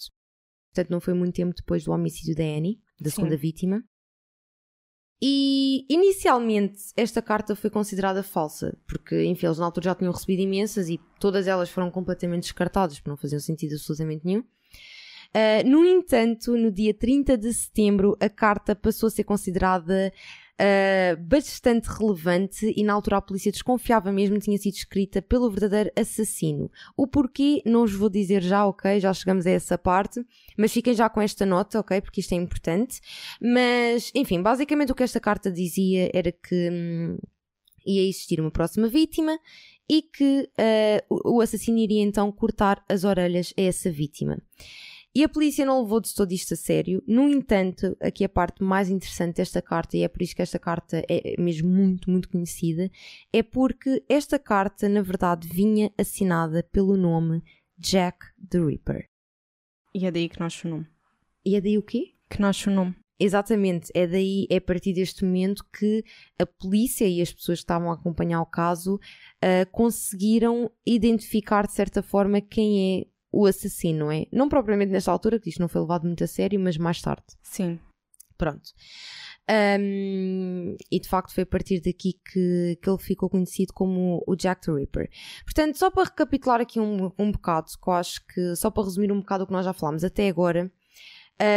Portanto, não foi muito tempo depois do homicídio da Annie, da Sim. segunda vítima. E inicialmente esta carta foi considerada falsa, porque enfim, eles na altura já tinham recebido imensas e todas elas foram completamente descartadas, porque não faziam sentido absolutamente nenhum. Ah, no entanto, no dia 30 de setembro, a carta passou a ser considerada ah, bastante relevante e na altura a polícia desconfiava mesmo tinha sido escrita pelo verdadeiro assassino. O porquê não os vou dizer já, ok? Já chegamos a essa parte, mas fiquem já com esta nota, ok? Porque isto é importante. Mas, enfim, basicamente o que esta carta dizia era que hum, ia existir uma próxima vítima e que o o assassino iria então cortar as orelhas a essa vítima. E a polícia não levou de todo isto a sério. No entanto, aqui a parte mais interessante desta carta, e é por isso que esta carta é mesmo muito, muito conhecida, é porque esta carta, na verdade, vinha assinada pelo nome Jack the Ripper. E é daí que nasce o nome. E é daí o quê? Que nasce o nome. Exatamente, é daí, é a partir deste momento que a polícia e as pessoas que estavam a acompanhar o caso ah, conseguiram identificar de certa forma quem é o assassino, não é? Não propriamente nesta altura, que isto não foi levado muito a sério, mas mais tarde. Sim. Pronto. Um, e de facto foi a partir daqui que, que ele ficou conhecido como o Jack the Ripper. Portanto, só para recapitular aqui um, um bocado, que eu acho que só para resumir um bocado o que nós já falámos até agora,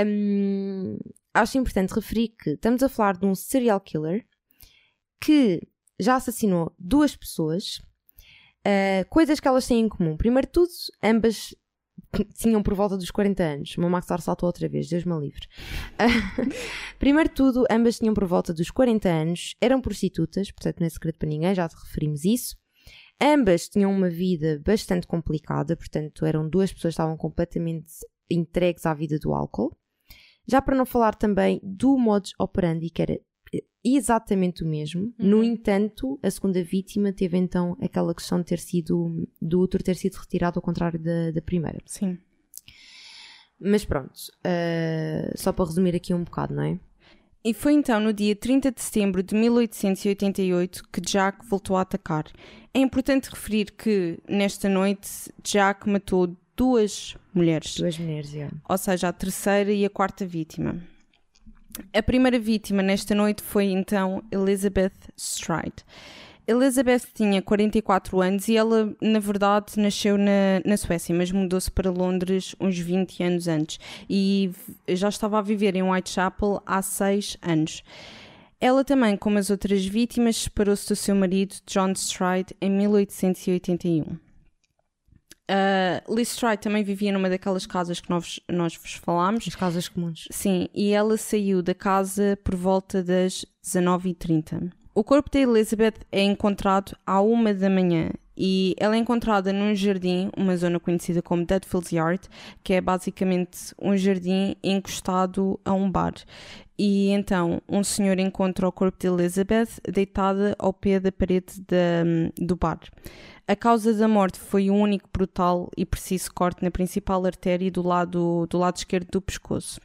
um, acho importante referir que estamos a falar de um serial killer que já assassinou duas pessoas, uh, coisas que elas têm em comum. Primeiro de tudo, ambas tinham por volta dos 40 anos. O meu Maxar saltou outra vez, Deus me livre. Primeiro de tudo, ambas tinham por volta dos 40 anos, eram prostitutas, portanto não é segredo para ninguém, já te referimos isso. Ambas tinham uma vida bastante complicada, portanto eram duas pessoas que estavam completamente entregues à vida do álcool. Já para não falar também do modus operandi, que era exatamente o mesmo. Uhum. No entanto, a segunda vítima teve então aquela questão de ter sido, do útero ter sido retirado ao contrário da, da primeira. Sim. Mas pronto, uh, só para resumir aqui um bocado, não é? E foi então no dia 30 de setembro de 1888 que Jack voltou a atacar. É importante referir que nesta noite Jack matou duas mulheres, Duas mulheres, já. ou seja, a terceira e a quarta vítima. A primeira vítima nesta noite foi então Elizabeth Stride. Elizabeth tinha 44 anos e ela, na verdade, nasceu na, na Suécia, mas mudou-se para Londres uns 20 anos antes e já estava a viver em Whitechapel há 6 anos. Ela também, como as outras vítimas, separou-se do seu marido, John Stride, em 1881. Uh, Liz Stride também vivia numa daquelas casas que nós, nós vos falámos. As casas comuns. Sim, e ela saiu da casa por volta das 19h30. O corpo da Elizabeth é encontrado à uma da manhã e ela é encontrada num jardim, uma zona conhecida como Deadfields Yard, que é basicamente um jardim encostado a um bar. E então um senhor encontra o corpo de Elizabeth deitada ao pé da parede de, do bar. A causa da morte foi um único brutal e preciso corte na principal artéria do lado, do lado esquerdo do pescoço.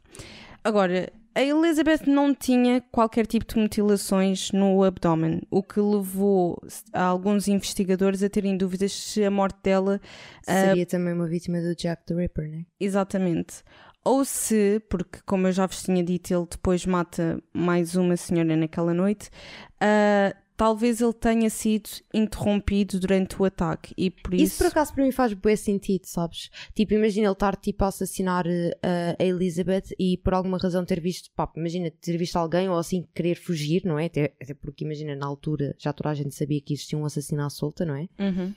Agora, a Elizabeth não tinha qualquer tipo de mutilações no abdômen, o que levou alguns investigadores a terem dúvidas se a morte dela seria uh, também uma vítima do Jack the Ripper, né? Exatamente. Ou se, porque como eu já vos tinha dito, ele depois mata mais uma senhora naquela noite, uh, talvez ele tenha sido interrompido durante o ataque e por isso... Isso por acaso para mim faz bem sentido, sabes? Tipo, imagina ele estar tipo a assassinar uh, a Elizabeth e por alguma razão ter visto, pá, imagina ter visto alguém ou assim querer fugir, não é? Até, até porque imagina na altura já toda a gente sabia que existia um assassino à solta, não é? Uhum.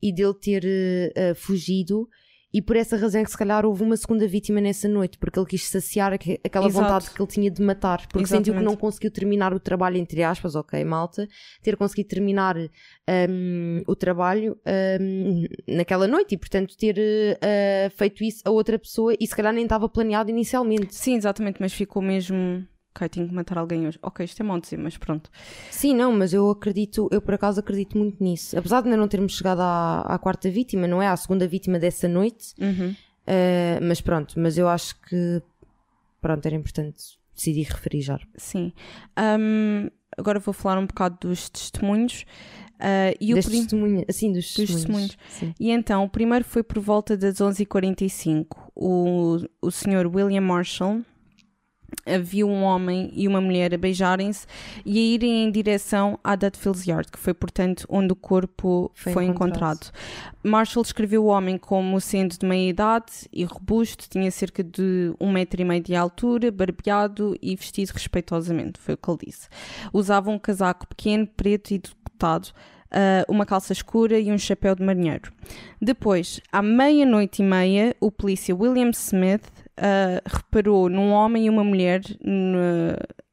E dele ter uh, fugido e por essa razão é que se calhar houve uma segunda vítima nessa noite, porque ele quis saciar aquela Exato. vontade que ele tinha de matar, porque Exatamente. sentiu que não conseguiu terminar o trabalho, entre aspas, ok, malta, ter conseguido terminar um, o trabalho um, naquela noite e, portanto, ter uh, feito isso a outra pessoa e se calhar nem estava planeado inicialmente. Sim, exatamente, mas ficou mesmo ok, tenho que matar alguém hoje. Ok, isto é mau dizer, mas pronto. Sim, não, mas eu acredito, eu por acaso acredito muito nisso. Apesar de ainda não termos chegado à, à quarta vítima, não é? À segunda vítima dessa noite. Uhum. Uh, mas pronto, mas eu acho que pronto, era importante decidir referir já. Sim. Um, agora vou falar um bocado dos testemunhos. Uh, e dos testemunhos, assim, dos, dos testemunhos. testemunhos. E então, o primeiro foi por volta das 11h45. O, o senhor William Marshall, havia um homem e uma mulher a beijarem-se e a irem em direção à Dutfields Yard, que foi, portanto, onde o corpo foi, foi encontrado. encontrado. Marshall descreveu o homem como sendo de meia idade e robusto, tinha cerca de um metro e meio de altura, barbeado e vestido respeitosamente, foi o que ele disse. Usava um casaco pequeno, preto e decotado, Uh, uma calça escura e um chapéu de marinheiro. Depois, à meia-noite e meia, o polícia William Smith uh, reparou num homem e uma mulher no,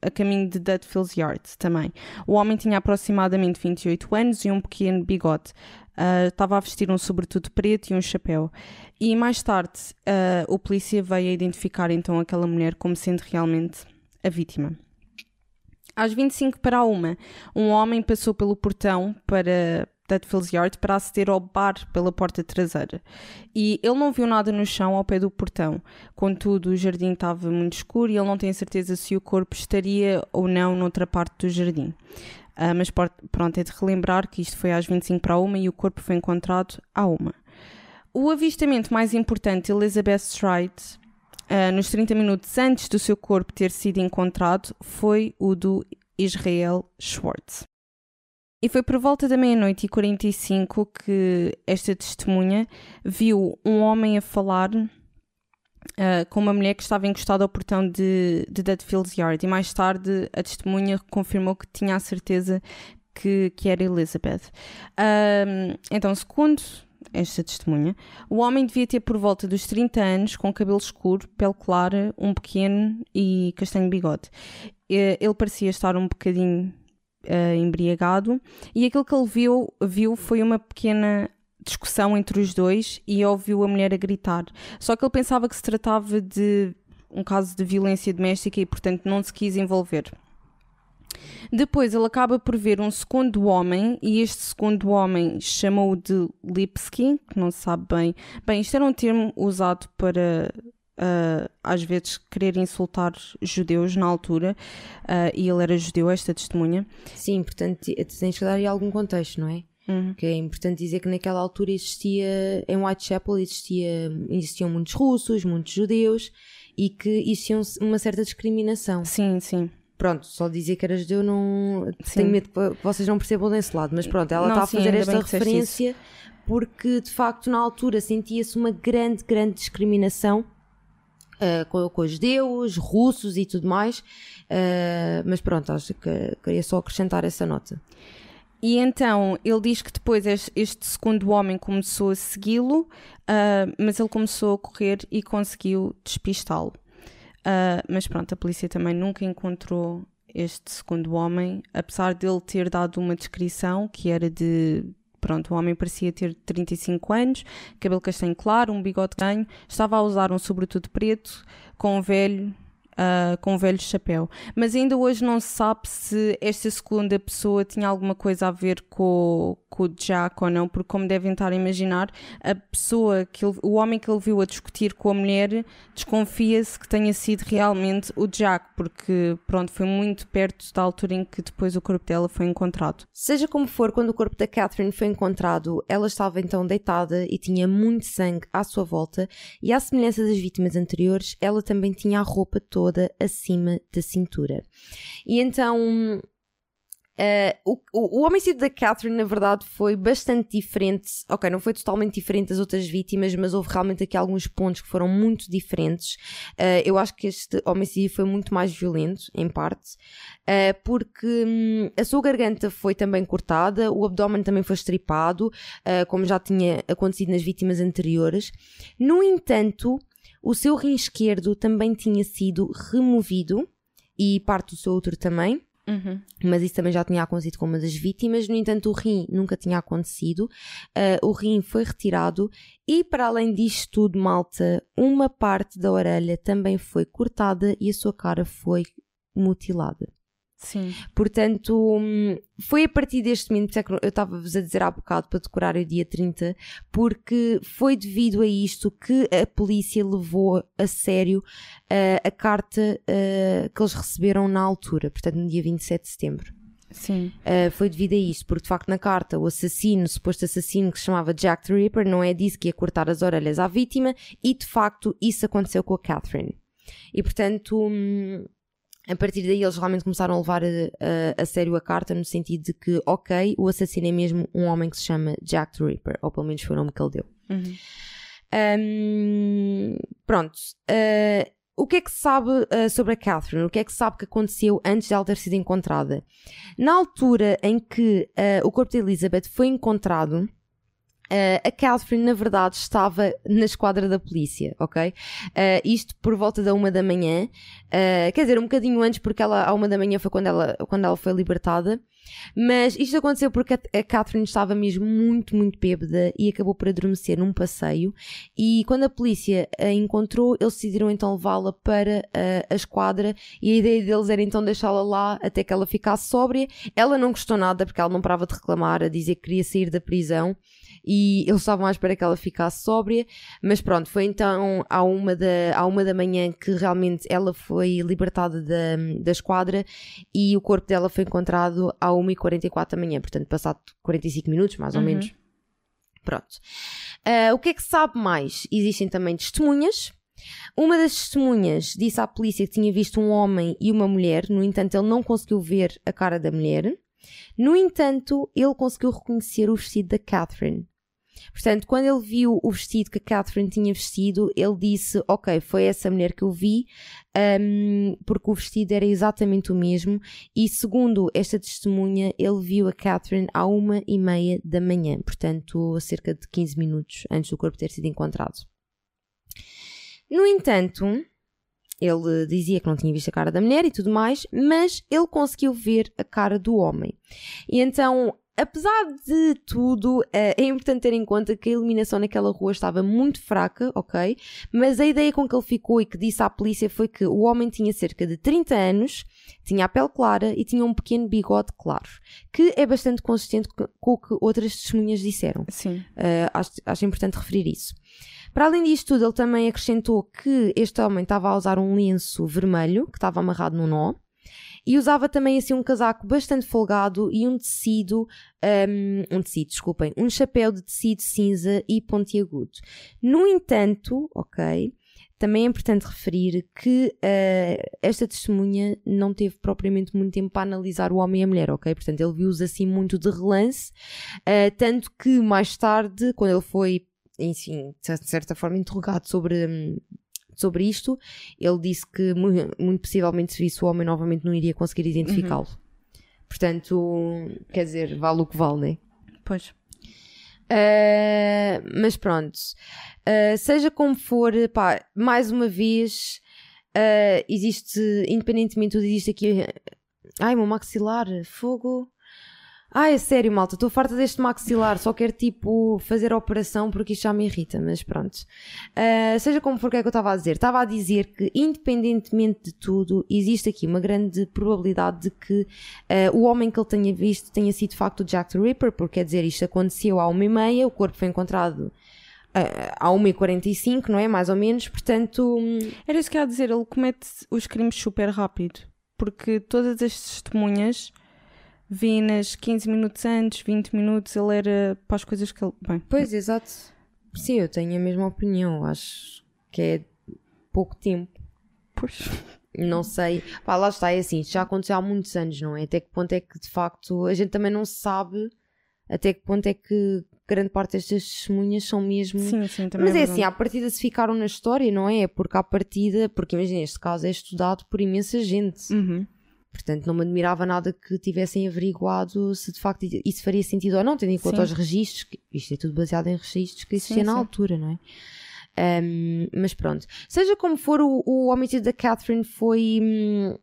a caminho de Dudfields Yard também. O homem tinha aproximadamente 28 anos e um pequeno bigode. Uh, estava a vestir um sobretudo preto e um chapéu. E mais tarde, uh, o polícia veio a identificar então aquela mulher como sendo realmente a vítima. Às 25 para uma, um homem passou pelo portão para, Tedfield's Yard para aceder ao bar pela porta traseira. E ele não viu nada no chão ao pé do portão. Contudo, o jardim estava muito escuro e ele não tem certeza se o corpo estaria ou não noutra parte do jardim. Uh, mas pronto, é de relembrar que isto foi às 25 para uma e o corpo foi encontrado à uma. O avistamento mais importante de Elizabeth Stride, uh, nos 30 minutos antes do seu corpo ter sido encontrado, foi o do Israel Schwartz. E foi por volta da meia-noite e 45 que esta testemunha viu um homem a falar uh, com uma mulher que estava encostada ao portão de, de Dudfields Yard. E mais tarde a testemunha confirmou que tinha a certeza que, que era Elizabeth. Uh, então, segundo esta testemunha, o homem devia ter por volta dos 30 anos, com cabelo escuro, pele clara, um pequeno e castanho bigode. Ele parecia estar um bocadinho uh, embriagado e aquilo que ele viu, viu foi uma pequena discussão entre os dois e ouviu a mulher a gritar. Só que ele pensava que se tratava de um caso de violência doméstica e, portanto, não se quis envolver. Depois ele acaba por ver um segundo homem e este segundo homem chamou-o de Lipski, que não se sabe bem. Bem, isto era um termo usado para uh, às vezes querer insultar judeus na altura, uh, e ele era judeu, esta testemunha. Sim, portanto tens que dar aí algum contexto, não é? Uhum. Que é importante dizer que naquela altura existia, em Whitechapel existia, existiam muitos russos, muitos judeus e que existia uma certa discriminação. Sim, sim. Pronto, só dizer que era judeu não. Sim. Tenho medo que vocês não percebam desse lado, mas pronto, ela não, está a fazer esta referência porque de facto na altura sentia-se uma grande, grande discriminação uh, com, com os judeus, russos e tudo mais. Uh, mas pronto, acho que queria só acrescentar essa nota. E então ele diz que depois este segundo homem começou a segui-lo, uh, mas ele começou a correr e conseguiu despistá-lo. Mas pronto, a polícia também nunca encontrou este segundo homem, apesar dele ter dado uma descrição que era de Pronto, o homem parecia ter 35 anos, cabelo castanho claro, um bigode ganho, estava a usar um sobretudo preto, com um velho uh, com um velho chapéu. Mas ainda hoje não se sabe se esta segunda pessoa tinha alguma coisa a ver com, com o Jack ou não, porque como devem estar a imaginar, a pessoa que ele, o homem que ele viu a discutir com a mulher desconfia-se que tenha sido realmente o Jack, porque pronto, foi muito perto da altura em que depois o corpo dela foi encontrado. Seja como for, quando o corpo da Catherine foi encontrado, ela estava então deitada e tinha muito sangue à sua volta, e à semelhança das vítimas anteriores, ela também tinha a roupa toda acima da cintura. E então Uh, o, o, o, homicídio da Catherine, na verdade, foi bastante diferente. Ok, não foi totalmente diferente das outras vítimas, mas houve realmente aqui alguns pontos que foram muito diferentes. Uh, eu acho que este homicídio foi muito mais violento, em parte, uh, porque hum, a sua garganta foi também cortada, o abdômen também foi estripado, como já tinha acontecido nas vítimas anteriores. No entanto, o seu rim esquerdo também tinha sido removido e parte do seu outro também. Uhum. Mas isso também já tinha acontecido com uma das vítimas. No entanto, o rim nunca tinha acontecido. Uh, o rim foi retirado e, para além disto tudo, malta, uma parte da orelha também foi cortada e a sua cara foi mutilada. Sim. Portanto, hum, foi a partir deste momento, é eu estava-vos a dizer há bocado para decorar o dia 30, porque foi devido a isto que a polícia levou a sério uh, a carta uh, que eles receberam na altura, portanto, no dia 27 de setembro. Sim. Uh, foi devido a isto, porque de facto na carta o assassino, o suposto assassino que se chamava Jack the Ripper, não é disse que ia cortar as orelhas à vítima e de facto isso aconteceu com a Catherine. E portanto. Hum, a partir daí eles realmente começaram a levar a, a, a, sério a carta no sentido de que, ok, o assassino é mesmo um homem que se chama Jack the Ripper, ou pelo menos foi o nome que ele deu. Uhum. Um, pronto. Uh, o que é que se sabe uh, sobre a Catherine? O que é que se sabe que aconteceu antes de ela ter sido encontrada? Na altura em que uh, o corpo de Elizabeth foi encontrado, Uh, a Catherine, na verdade, estava na esquadra da polícia, ok? Uh, isto por volta da uma da manhã, uh, quer dizer, um bocadinho antes, porque ela, à uma da manhã foi quando ela, quando ela foi libertada. Mas isto aconteceu porque a Catherine estava mesmo muito, muito bêbada e acabou por adormecer num passeio. E quando a polícia a encontrou, eles decidiram então levá-la para a, a esquadra. E a ideia deles era então deixá-la lá até que ela ficasse sóbria. Ela não gostou nada porque ela não parava de reclamar, a dizer que queria sair da prisão e eles estavam à espera que ela ficasse sóbria, mas pronto, foi então à uma da, à uma da manhã que realmente ela foi libertada da, da esquadra e o corpo dela foi encontrado à 1h44 da manhã, portanto, passado 45 minutos, mais ou uhum. menos. Pronto. Uh, o que é que se sabe mais? Existem também testemunhas. Uma das testemunhas disse à polícia que tinha visto um homem e uma mulher, no entanto, ele não conseguiu ver a cara da mulher. No entanto, ele conseguiu reconhecer o vestido da Catherine. Portanto, quando ele viu o vestido que a Catherine tinha vestido, ele disse: Ok, foi essa mulher que eu vi, um, porque o vestido era exatamente o mesmo. E segundo esta testemunha, ele viu a Catherine à uma e meia da manhã, portanto, cerca de 15 minutos antes do corpo ter sido encontrado. No entanto, ele dizia que não tinha visto a cara da mulher e tudo mais, mas ele conseguiu ver a cara do homem. E então Apesar de tudo, eh, é importante ter em conta que a iluminação naquela rua estava muito fraca, ok? Mas a ideia com que ele ficou e que disse à polícia foi que o homem tinha cerca de 30 anos, tinha a pele clara e tinha um pequeno bigode claro, que é bastante consistente com o que outras testemunhas disseram. Sim. Uh, acho, acho importante referir isso. Para além disto tudo, ele também acrescentou que este homem estava a usar um lenço vermelho que estava amarrado no nó e usava também assim um casaco bastante folgado e um tecido, um, um tecido, desculpem, um chapéu de tecido cinza e pontiagudo. No entanto, ok, também é importante referir que uh, esta testemunha não teve propriamente muito tempo para analisar o homem e a mulher, ok? Portanto, ele viu-os assim muito de relance, uh, tanto que mais tarde, quando ele foi, enfim, de certa forma interrogado sobre um, sobre isto, ele disse que muito, possivelmente se visse o homem novamente não iria conseguir identificá-lo. Uhum. Portanto, quer dizer, vale o que vale, né? Pois. Uh, mas pronto, uh, seja como for, pá, mais uma vez, uh, existe, independentemente de tudo, existe aqui. Ai, meu maxilar, fogo. Ah, é sério, malta, estou farta deste maxilar, só quero tipo fazer a operação porque isto já me irrita, mas pronto. Uh, seja como for, o que é que eu estava a dizer? Estava a dizer que, independentemente de tudo, existe aqui uma grande probabilidade de que uh, o homem que ele tenha visto tenha sido de facto o Jack the Ripper, porque quer dizer, isto aconteceu à uma e meia, o corpo foi encontrado uh, à 1h45, não é? Mais ou menos, portanto. Era isso que eu ia dizer, ele comete os crimes super rápido, porque todas as testemunhas vi-nas 15 minutos antes, 20 minutos, ele era para as coisas que ele. Bem, Pois, exato. Sim, eu tenho a mesma opinião. Acho que é pouco tempo. pois. Não sei. Pá, lá está, é assim. isto Já aconteceu há muitos anos, não é? Até que ponto é que de facto a gente também não sabe até que ponto é que grande parte destas testemunhas são mesmo. Sim, sim, também. Mas é verdade. assim, à partida se ficaram na história, não é? É Porque à partida, porque imagina, este caso é estudado por imensa gente. Uhum. Portanto, não me admirava nada que tivessem averiguado se de facto isso faria sentido ou não, tendo em conta Sim. os registros, que isto é tudo baseado em registros que existiam na sim. altura, não é? Ahm, mas pronto, seja como for, o, o homicídio da Catherine foi hum,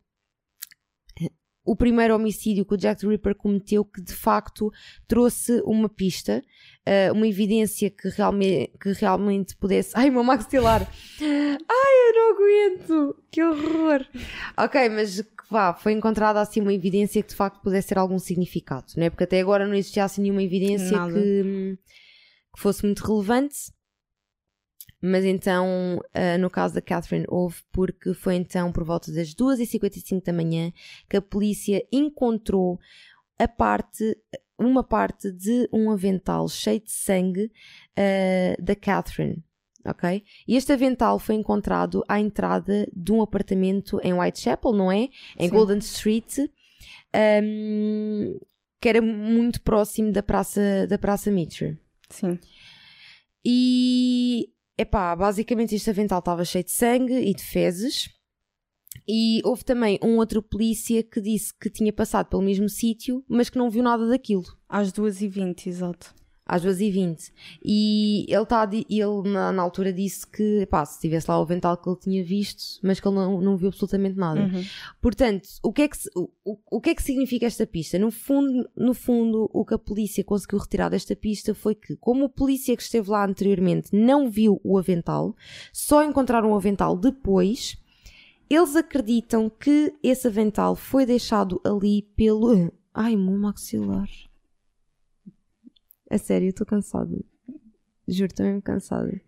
o primeiro homicídio que o Jack the Ripper cometeu que de facto trouxe uma pista, ah, uma evidência que realmente, que realmente pudesse. Ai, meu maxilar! Ai, eu não aguento! Que horror! Ok, mas vá, foi encontrada assim uma evidência que de facto pudesse ter algum significado, não é? Porque até agora não existia assim nenhuma evidência que, que fosse muito relevante. Mas então, ah, no caso da Catherine, houve porque foi então por volta das 2h55 da manhã que a polícia encontrou a parte, uma parte de um avental cheio de sangue ah, da Catherine. Ok? E este avental foi encontrado à entrada de um apartamento em Whitechapel, não é? Em Sim. Golden Street, ahm, que era muito próximo da Praça, da praça Mitchell. Sim. E, epá, basicamente este avental estava cheio de sangue e de fezes. E houve também um outro polícia que disse que tinha passado pelo mesmo sítio, mas que não viu nada daquilo. Às 2h20, exato. Às 2h20. E ele, tá, ele na, na altura disse que, pá, se tivesse lá o avental que ele tinha visto, mas que ele não, não viu absolutamente nada. Uhum. Portanto, o que, é que, o- o que é que significa esta pista? No fundo, no fundo, o que a polícia conseguiu retirar desta pista foi que, como o polícia que esteve lá anteriormente não viu o avental, só encontraram o avental depois, eles acreditam que esse avental foi deixado ali pelo. Ai, meu maxilar. A sério, eu estou cansada. Juro, estou mesmo cansada.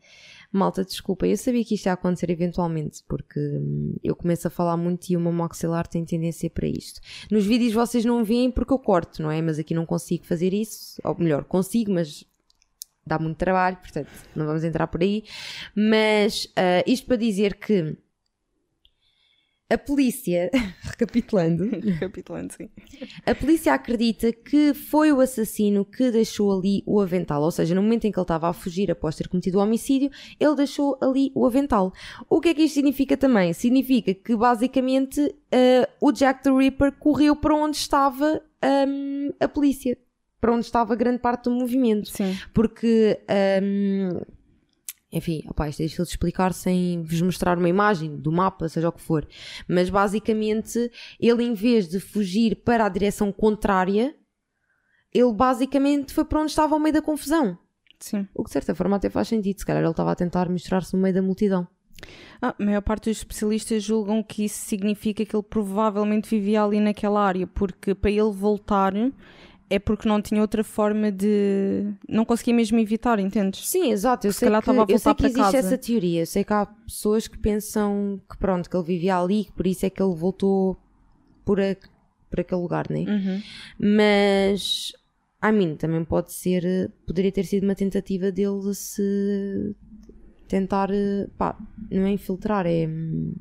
Malta, desculpa, eu sabia que isto ia acontecer eventualmente, porque hum, eu começo a falar muito e o meu maxilar tem tendência para isto. Nos vídeos vocês não veem porque eu corto, não é? Mas aqui não consigo fazer isso, ou melhor, consigo, mas dá muito trabalho, portanto, não vamos entrar por aí. Mas ah, isto para dizer que a polícia, recapitulando, Recapitulando, sim. a polícia acredita que foi o assassino que deixou ali o avental, ou seja, no momento em que ele estava a fugir após ter cometido o homicídio, ele deixou ali o avental. O que é que isto significa também? Significa que basicamente eh, o Jack the Ripper correu para onde estava hum, a polícia, para onde estava grande parte do movimento Sim. porque hum, enfim, opá, isto é difícil de explicar sem vos mostrar uma imagem do mapa, seja o que for, mas basicamente ele em vez de fugir para a direção contrária, ele basicamente foi para onde estava ao meio da confusão. Sim. O que de certa forma até faz sentido, se calhar ele estava a tentar misturar-se no meio da multidão. Ah, a maior parte dos especialistas julgam que isso significa que ele provavelmente vivia ali naquela área, porque para ele voltar é porque não tinha outra forma de. Não conseguia mesmo evitar, entendes? Sim, exato. Eu Se sei que, estava a eu sei que existe casa. essa teoria. Eu sei que há pessoas que pensam que pronto, que ele vivia ali, que por isso é que ele voltou por, a- por aquele lugar, né? Uhum. Mas, a mim, também pode ser, poderia ter sido uma tentativa dele se tentar, pá, não é infiltrar, é. hum,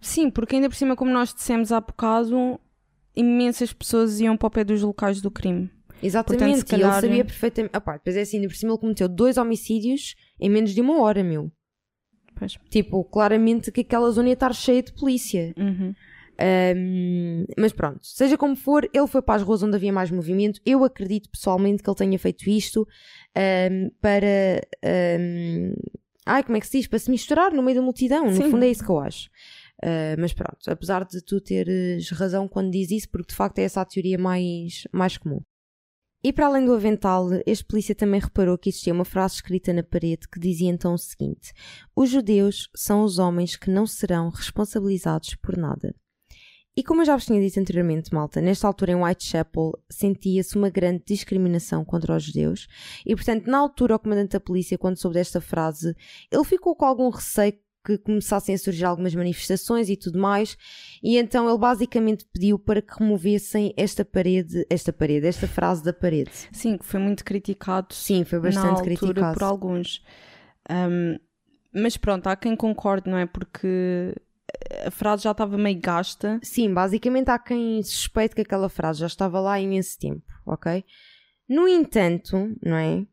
Sim, porque ainda por cima, como nós dissemos há bocado, imensas pessoas iam para o pé dos locais do crime. Exatamente, se e ele calhar- sabia perfeitamente. Ah, pá, depois é assim, por cima ele cometeu dois homicídios em menos de uma hora, meu. Pois. Tipo, claramente que aquela zona ia estar cheia de polícia. Uhum. Um, mas pronto, seja como for, ele foi para as ruas onde havia mais movimento. Eu acredito pessoalmente que ele tenha feito isto um, para. um, ai, como é que se diz? Para se misturar no meio da multidão. No Sim. fundo, é isso que eu acho. Uh, mas pronto, apesar de tu teres razão quando diz isso, porque de facto é essa a teoria mais, mais comum. E para além do avental, este polícia também reparou que existia uma frase escrita na parede que dizia então o seguinte: Os judeus são os homens que não serão responsabilizados por nada. E como eu já vos tinha dito anteriormente, malta, nesta altura em Whitechapel sentia-se uma grande discriminação contra os judeus e, portanto, na altura, o comandante da polícia, quando soube desta frase, ele ficou com algum receio que começassem a surgir algumas manifestações e tudo mais, e então ele basicamente pediu para que removessem esta parede, esta parede, esta frase da parede. Sim, que foi muito criticado. Sim, foi bastante criticado. por alguns. Um, mas pronto, há quem concorde, não é? Porque a frase já estava meio gasta. Sim, basicamente há quem suspeite que aquela frase já estava lá há imenso tempo, ok? No entanto, não é?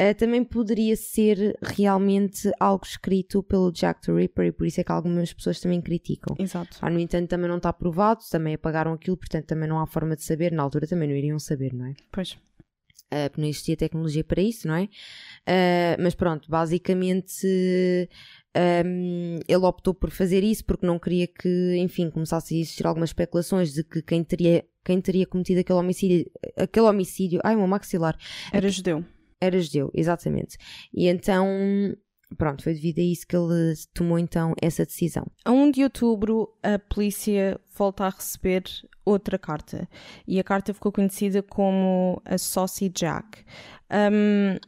Uh, também poderia ser realmente algo escrito pelo Jack the Ripper e por isso é que algumas pessoas também criticam. Exato. Ah, no entanto, também não está provado, também apagaram aquilo, portanto também não há forma de saber. Na altura também não iriam saber, não é? Pois. Uh, porque não existia tecnologia para isso, não é? Uh, mas pronto, basicamente um, ele optou por fazer isso porque não queria que, enfim, começasse a existir algumas especulações de que quem teria, quem teria cometido aquele homicídio, aquele homicídio, ai, meu maxilar, Era judeu. Era judeu, exatamente. E então, pronto, foi devido a isso que ele tomou então essa decisão. A 1 de outubro, a polícia volta a receber outra carta. E a carta ficou conhecida como a Saucy Jack. Um,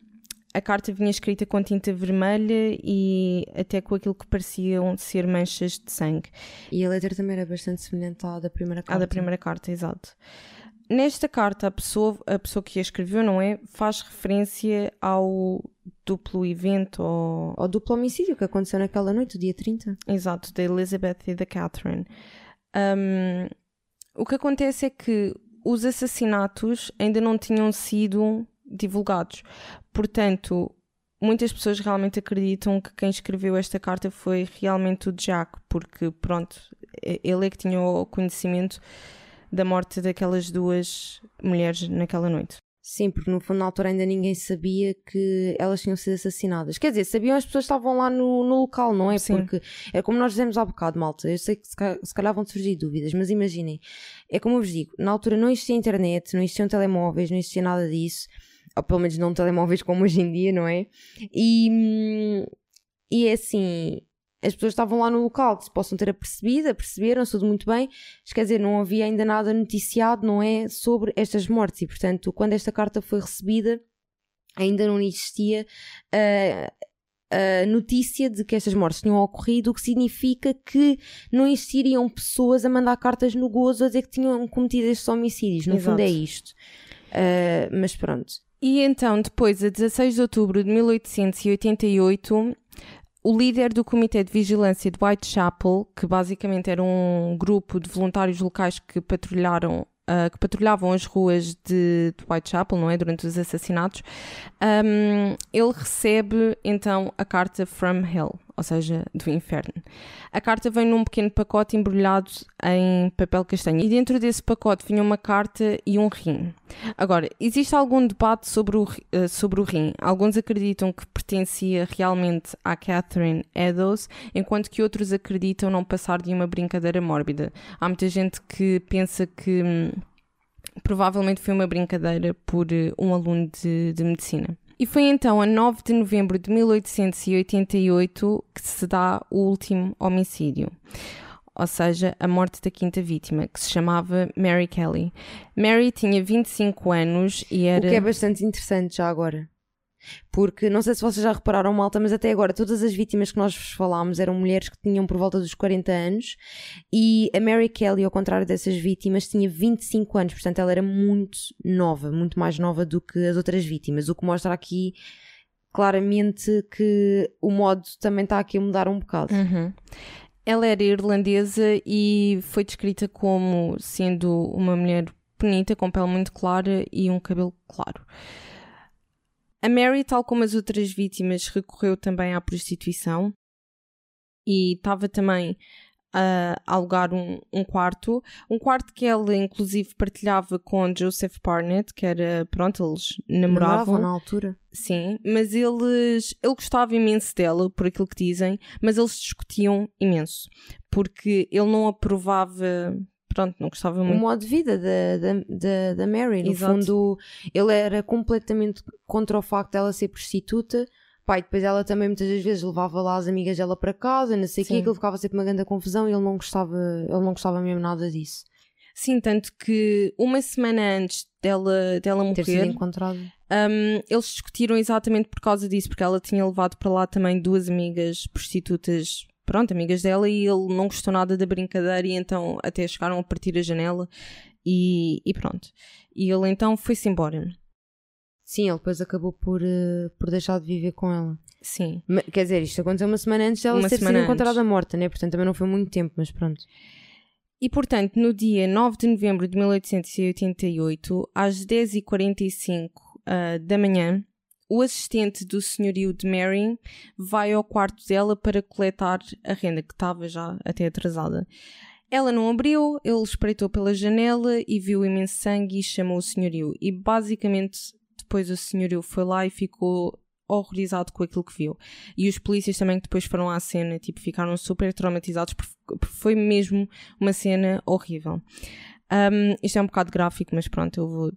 a carta vinha escrita com tinta vermelha e até com aquilo que pareciam ser manchas de sangue. E a letra também era bastante semelhante à da primeira carta. À da primeira carta, exato. Nesta carta, a pessoa, a pessoa que a escreveu, não é? Faz referência ao duplo evento, ou... Ao duplo homicídio que aconteceu naquela noite, dia 30. Exato, da Elizabeth e da Catherine. Um, o que acontece é que os assassinatos ainda não tinham sido divulgados. Portanto, muitas pessoas realmente acreditam que quem escreveu esta carta foi realmente o Jack, porque, pronto, ele é que tinha o conhecimento da morte daquelas duas mulheres naquela noite. Sim, porque no fundo na altura ainda ninguém sabia que elas tinham sido assassinadas. Quer dizer, sabiam as pessoas que estavam lá no, no local, não é? Sim. Porque é como nós dizemos há bocado, malta. Eu sei que se calhar, se calhar vão surgir dúvidas, mas imaginem, é como eu vos digo, na altura não existia internet, não existiam telemóveis, não existia nada disso ou pelo menos não telemóveis como hoje em dia, não é? E, e é assim, as pessoas estavam lá no local que se possam ter apercebido, aperceberam-se tudo muito bem, mas quer dizer, não havia ainda nada noticiado, não é? Sobre estas mortes, e portanto, quando esta carta foi recebida, ainda não existia. Uh, a notícia de que estas mortes tinham ocorrido, o que significa que não existiriam pessoas a mandar cartas no gozo a dizer que tinham cometido estes homicídios. No Exato. fundo é isto. Uh, mas pronto. E então, depois, a 16 de outubro de 1888, o líder do Comitê de Vigilância de Whitechapel, que basicamente era um grupo de voluntários locais que patrulharam uh, que patrulhavam as ruas de, de, Whitechapel, não é? Durante os assassinatos, um, ele recebe então a carta From Hell, ou seja, do inferno. A carta vem num pequeno pacote embrulhado em papel castanho e dentro desse pacote vinha uma carta e um rim. Agora, existe algum debate sobre o, uh, sobre o rim. Alguns acreditam que pertencia realmente à Catherine Eddowes, enquanto que outros acreditam não passar de uma brincadeira mórbida. Há muita gente que pensa que hum, provavelmente foi uma brincadeira por uh, um aluno de, de medicina. E foi então a 9 de novembro de 1888 que se dá o último homicídio. Ou seja, a morte da quinta vítima, que se chamava Mary Kelly. Mary tinha 25 anos e era. O que é bastante interessante já agora. Porque não sei se vocês já repararam, malta, mas até agora todas as vítimas que nós vos falámos eram mulheres que tinham por volta dos 40 anos e a Mary Kelly, ao contrário dessas vítimas, tinha 25 anos, portanto ela era muito nova, muito mais nova do que as outras vítimas, o que mostra aqui claramente que o modo também está aqui a mudar um bocado. Uhum. Ela era irlandesa e foi descrita como sendo uma mulher bonita, com pele muito clara e um cabelo claro. A Mary, tal como as outras vítimas, recorreu também à prostituição e estava também a alugar um, um, quarto, um quarto que ela inclusive partilhava com Joseph Barnett, que era, pronto, eles namoravam. namoravam na altura. Sim, mas eles, ele gostava imenso dela, por aquilo que dizem, mas eles discutiam imenso, porque ele não aprovava pronto, não gostava o muito. modo de vida da, da, da, da Mary. No Exato. fundo, ele era completamente contra o facto dela ser prostituta. Pai, depois ela também muitas das vezes levava lá as amigas dela para casa, não sei o quê, aquilo ficava sempre uma grande confusão e ele não gostava, ele não gostava mesmo nada disso. Sim, tanto que uma semana antes dela, dela Ter morrer, encontrado. Um, eles discutiram exatamente por causa disso, porque ela tinha levado para lá também duas amigas prostitutas, pronto, amigas dela, e ele não gostou nada da brincadeira, e então até chegaram a partir a janela, e, e pronto. E ele então foi-se embora. Sim, ele depois acabou por, eh, por deixar de viver com ela. Sim. Ma- Quer dizer, isto aconteceu uma semana antes dela Uma ter sido encontrada antes. morta, né? Portanto, também não foi muito tempo, mas pronto. E portanto, no dia 9 de novembro de 1888, às 10h45 ah, da manhã, o assistente do senhorio de Mary vai ao quarto dela para coletar a renda, que estava já até atrasada. Ela não abriu, ele espreitou pela janela e viu imenso sangue e chamou o senhorio. E basicamente, depois o senhorio foi lá e ficou horrorizado com aquilo que viu. E os polícias também que depois foram à cena, tipo, ficaram super traumatizados porque foi mesmo uma cena horrível. Um, isto é um bocado gráfico, mas pronto, eu vou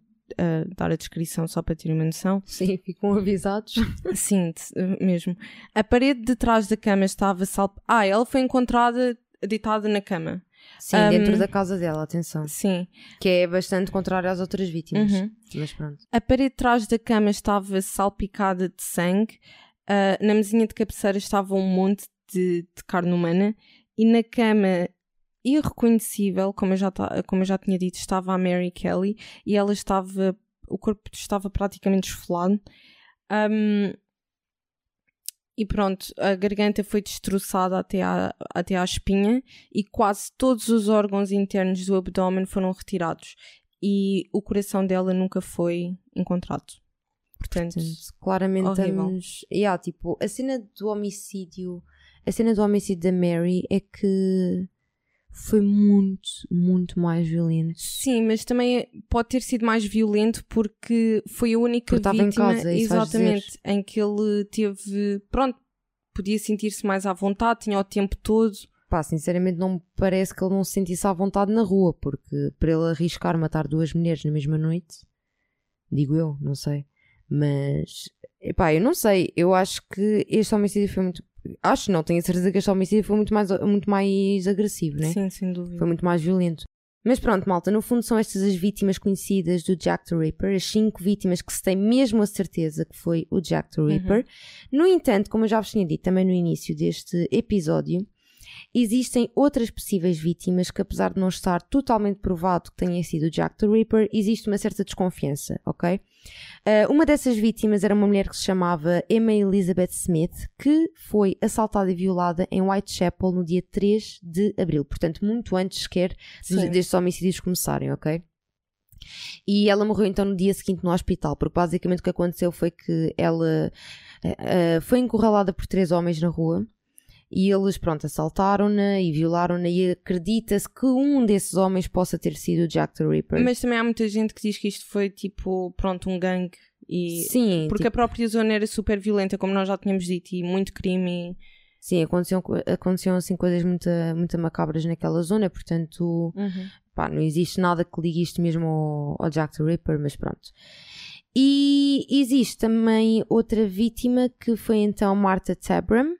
dar a descrição só para ter uma noção. Sim, ficam avisados. Sim, mesmo. A parede de trás da cama estava salp... Ah, ela foi encontrada deitada na cama. Sim, Um, dentro da casa dela, atenção. Sim. Que é bastante contrário às outras vítimas. Uhum. Mas pronto. A parede de trás da cama estava salpicada de sangue. Uh, na mesinha de cabeceira estava um monte de, de carne humana. E na cama, irreconhecível, como eu, já como eu já tinha dito, estava a Mary Kelly. E ela estava. O corpo estava praticamente esfolado. Um, e pronto, a garganta foi destroçada até à, até à espinha e quase todos os órgãos internos do abdômen foram retirados e o coração dela nunca foi encontrado. Portanto, Portanto, claramente horrível. estamos. Yeah, tipo, a cena do homicídio. A cena do homicídio da Mary é que foi muito, muito mais violento. sim, mas também pode ter sido mais violento porque foi a única estava em vítima, casa, exatamente, em que ele teve, pronto, podia sentir-se mais à vontade, tinha o tempo todo. Pá, sinceramente não me parece que ele não se sentisse à vontade na rua, porque para ele arriscar matar duas mulheres na mesma noite, digo eu, não sei. Mas, epá, eu não sei, eu acho que este homicídio foi muito. Acho não, tenho a certeza que este homicídio foi muito mais, muito mais agressivo, né? Sim, sem dúvida. Foi muito mais violento. Mas pronto, malta, no fundo são estas as vítimas conhecidas do Jack the Ripper, as cinco vítimas que se tem mesmo a certeza que foi o Jack the Ripper. No entanto, como eu já vos tinha dito também no início deste episódio, existem outras possíveis vítimas que, apesar de não estar totalmente provado que tenha sido Jack the Ripper, existe uma certa desconfiança, ok? Uh, uma dessas vítimas era uma mulher que se chamava Emma Elizabeth Smith, que foi assaltada e violada em Whitechapel no dia 3 de abril, portanto, muito antes sequer Sim. destes homicídios começarem, ok? E ela morreu então no dia seguinte no hospital, porque basicamente o que aconteceu foi que ela eh, foi encurralada por três homens na rua e eles, pronto, assaltaram-na e violaram-na e acredita-se que um desses homens possa ter sido o Jack the Ripper. Mas também há muita gente que diz que isto foi tipo, pronto, um gangue. E... sim, Porque tipo, a própria zona era super violenta, como nós já tínhamos dito, e muito crime. sim aconteciam, co- aconteciam assim coisas muito, muito macabras naquela zona, portanto, E... pá, não existe nada que ligue isto mesmo ao, ao Jack the Ripper, mas pronto. E existe também outra vítima que foi então Martha Tabram,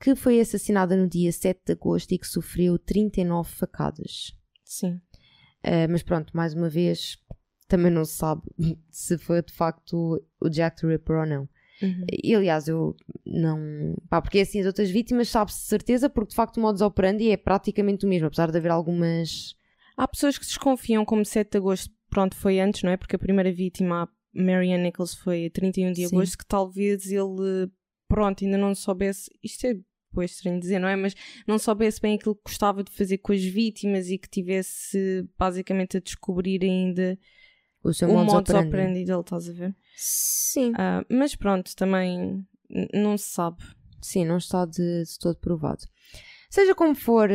que foi assassinada no dia 7 de agosto e que sofreu 39 facadas. Sim. Uh, mas pronto, mais uma vez, também não se sabe se foi de facto o Jack the Ripper ou não. Uhum. E aliás, eu não. Pá, porque assim, as outras vítimas sabe-se de certeza, porque de facto o modus operandi é praticamente o mesmo, apesar de haver algumas. Há pessoas que desconfiam como 7 de agosto, pronto, foi antes, não é? Porque a primeira vítima, a Marianne Nichols, foi a 31 de Sim. agosto, que talvez ele, pronto, ainda não soubesse. Isto é foi estranho dizer, não é? Mas não soubesse bem aquilo que gostava de fazer com as vítimas e que tivesse basicamente a descobrir ainda O seu o modus operandi. dele, estás a ver? Sim. Ah, mas pronto, também não se sabe. Sim, não está de, de todo provado. Seja como for,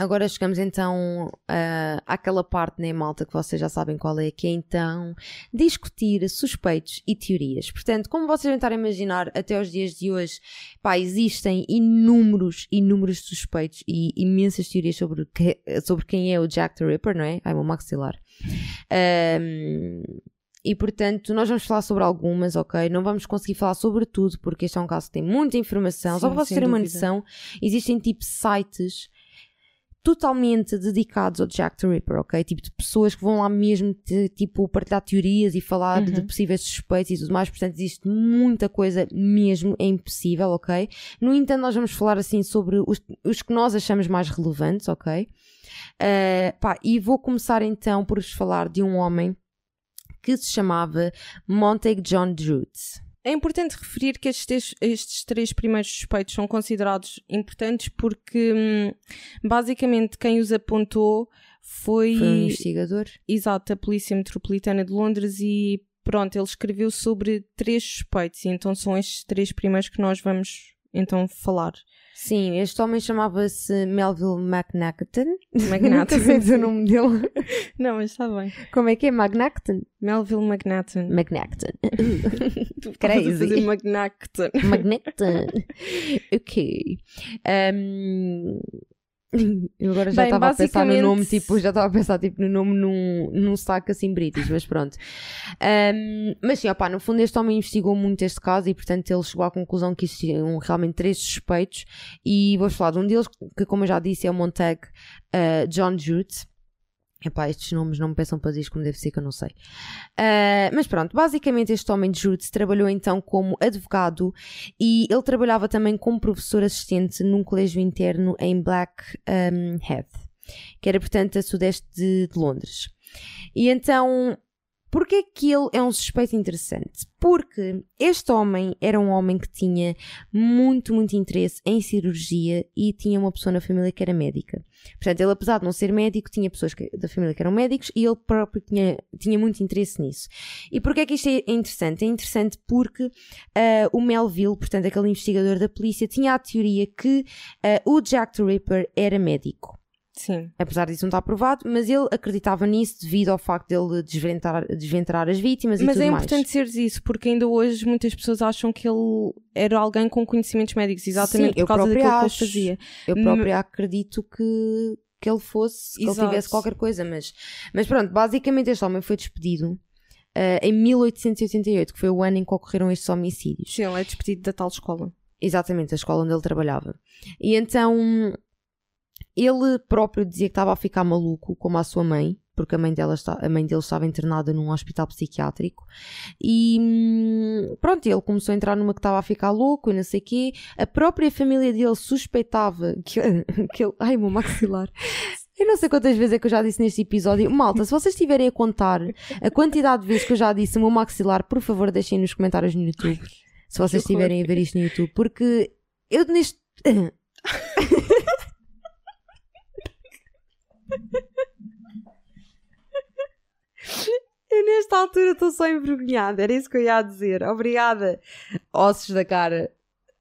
Agora chegamos então uh, àquela parte, né, malta, que vocês já sabem qual é, que é então discutir suspeitos e teorias. Portanto, como vocês devem estar a imaginar, até os dias de hoje, pá, existem inúmeros, inúmeros suspeitos e imensas teorias sobre, que, sobre quem é o Jack the Ripper, não é? Ai, meu maxilar. Um, e portanto, nós vamos falar sobre algumas, ok? Não vamos conseguir falar sobre tudo, porque este é um caso que tem muita informação. Sim, Só para vocês terem uma noção, existem tipo sites totalmente dedicados ao Jack the Ripper, ok? Tipo de pessoas que vão lá mesmo de, tipo partilhar teorias e falar uhum. de possíveis suspeitos e tudo mais, portanto existe muita coisa mesmo, é impossível, ok? No entanto, nós vamos falar assim sobre os, os que nós achamos mais relevantes, ok? Uh, pá, e vou começar então por vos falar de um homem que se chamava Montague John Druitt. É importante referir que estes, estes três primeiros suspeitos são considerados importantes porque hum, basicamente quem os apontou foi. Foi um investigador. Exato, a Polícia Metropolitana de Londres e pronto, ele escreveu sobre três suspeitos, e então são estes três primeiros que nós vamos então falar. Sim, este homem chamava-se Melville McNacton. McNacton. Nunca dizer o nome dele. Não, mas está bem. Como é que é? McNacton? Melville McNacton. McNacton. Crazy. fazer McNacton. McNacton. ok. Um, eu agora já estava a pensar no nome, tipo, já estava a pensar tipo, no nome num, num saco assim british, mas pronto. Um, mas sim, opá, no fundo este homem investigou muito este caso e portanto ele chegou à conclusão que existiam realmente três suspeitos e vou falar de um deles que como eu já disse é o Montag uh, John Jute Epá, estes nomes não me peçam para dizer como deve ser que eu não sei. Uh, mas pronto, basicamente este homem de Jutes trabalhou então como advogado e ele trabalhava também como professor assistente num colégio interno em Blackheath, um, que era portanto a sudeste de, de Londres. E então Porquê que ele é um suspeito interessante? Porque este homem era um homem que tinha muito, muito interesse em cirurgia e tinha uma pessoa na família que era médica. Portanto, ele, apesar de não ser médico, tinha pessoas que, da família que eram médicos e ele próprio tinha, tinha muito interesse nisso. E porquê é que isto é interessante? É interessante porque uh, o Melville, portanto, aquele investigador da polícia, tinha a teoria que uh, o Jack the Ripper era médico. Sim. Apesar disso não estar provado, mas ele acreditava nisso devido ao facto dele desventrar, desventrar as vítimas e mas tudo é mais. importante seres isso, porque ainda hoje muitas pessoas acham que ele era alguém com conhecimentos médicos, exatamente Sim, por causa daquilo acho, que ele fazia. Eu próprio acredito que, que ele fosse, que Exato. ele tivesse qualquer coisa, mas, mas pronto, basicamente este homem foi despedido. Uh, em 1888, que foi o ano em que ocorreram estes homicídios. Sim, ele é despedido da tal escola. Exatamente, a escola onde ele trabalhava. E então ele próprio dizia que estava a ficar maluco, como a sua mãe, porque a mãe, dela está, a mãe dele estava internada num hospital psiquiátrico. E hum, pronto, ele começou a entrar numa que estava a ficar louco e não sei o quê. A própria família dele suspeitava que, que ele. Ai, meu maxilar. Eu não sei quantas vezes é que eu já disse neste episódio. Malta, se vocês estiverem a contar a quantidade de vezes que eu já disse o meu maxilar, por favor, deixem nos comentários no YouTube. Se vocês estiverem a ver isto no YouTube. Porque eu neste. Eu nesta altura estou só envergonhada, era isso que eu ia dizer. Obrigada, ossos da cara.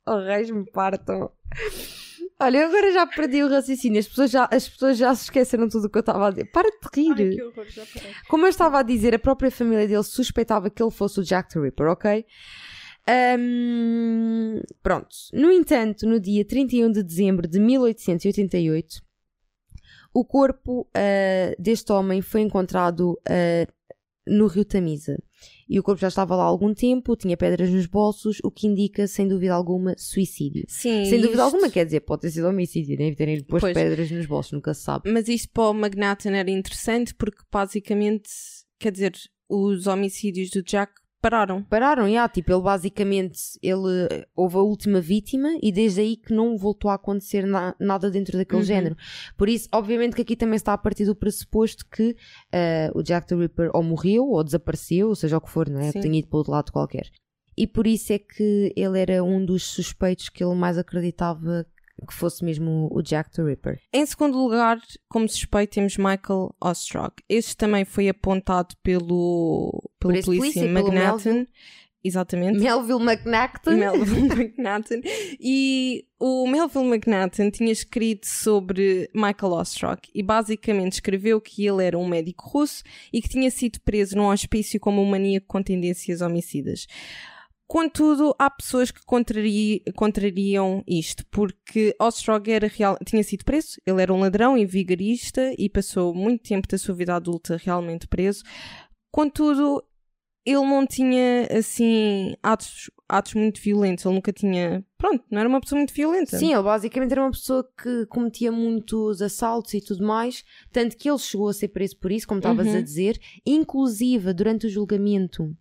Oh, reis me partam. Olha, eu agora já perdi o raciocínio. As pessoas já, as pessoas já se esqueceram tudo o que eu estava a dizer. Para de rir. Ai, que horror, já parei. Como eu estava a dizer, a própria família dele suspeitava que ele fosse o Jack the Ripper, ok? Um, pronto. No entanto, no dia 31 de dezembro de 1888, o corpo uh, deste homem foi encontrado uh, no rio Tamisa. E o corpo já estava lá há algum tempo, tinha pedras nos bolsos, o que indica, sem dúvida alguma, suicídio. Sim, sem dúvida isto... alguma, quer dizer, pode ter sido homicídio, né? terem posto pois. pedras nos bolsos, nunca se sabe. Mas isto para o Magnatan era interessante porque, basicamente, quer dizer, os homicídios do Jack pararam. Pararam, já, yeah, tipo, ele basicamente, ele houve a última vítima e desde aí que não voltou a acontecer na, nada dentro daquele uhum. género. Por isso, obviamente que aqui também está a partir do pressuposto que uh, o Jack the Ripper ou morreu ou desapareceu, ou seja o que for, não é? Sim. Tenha ido para outro lado qualquer. E por isso é que ele era um dos suspeitos que ele mais acreditava que fosse mesmo o Jack the Ripper. Em segundo lugar, como suspeito, temos Michael Ostrog. Este também foi apontado pelo, pelo polícia, polícia Exatamente. Melville McNaughton. Melville McNaughton. E o Melville McNaughton tinha escrito sobre Michael Ostrock e basicamente escreveu que ele era um médico russo e que tinha sido preso num hospício como um maníaco com tendências homicidas. Contudo, há pessoas que contrari contrariam isto, porque Ostrog era real, tinha sido preso, ele era um ladrão e vigarista e passou muito tempo da sua vida adulta realmente preso. Contudo, ele não tinha, assim, atos, atos muito violentos. Ele nunca tinha. Pronto, não era uma pessoa muito violenta. Sim, ele basicamente era uma pessoa que cometia muitos assaltos e tudo mais. Tanto que ele chegou a ser preso por isso, como estavas Uhum. a dizer. Inclusive, durante o julgamento,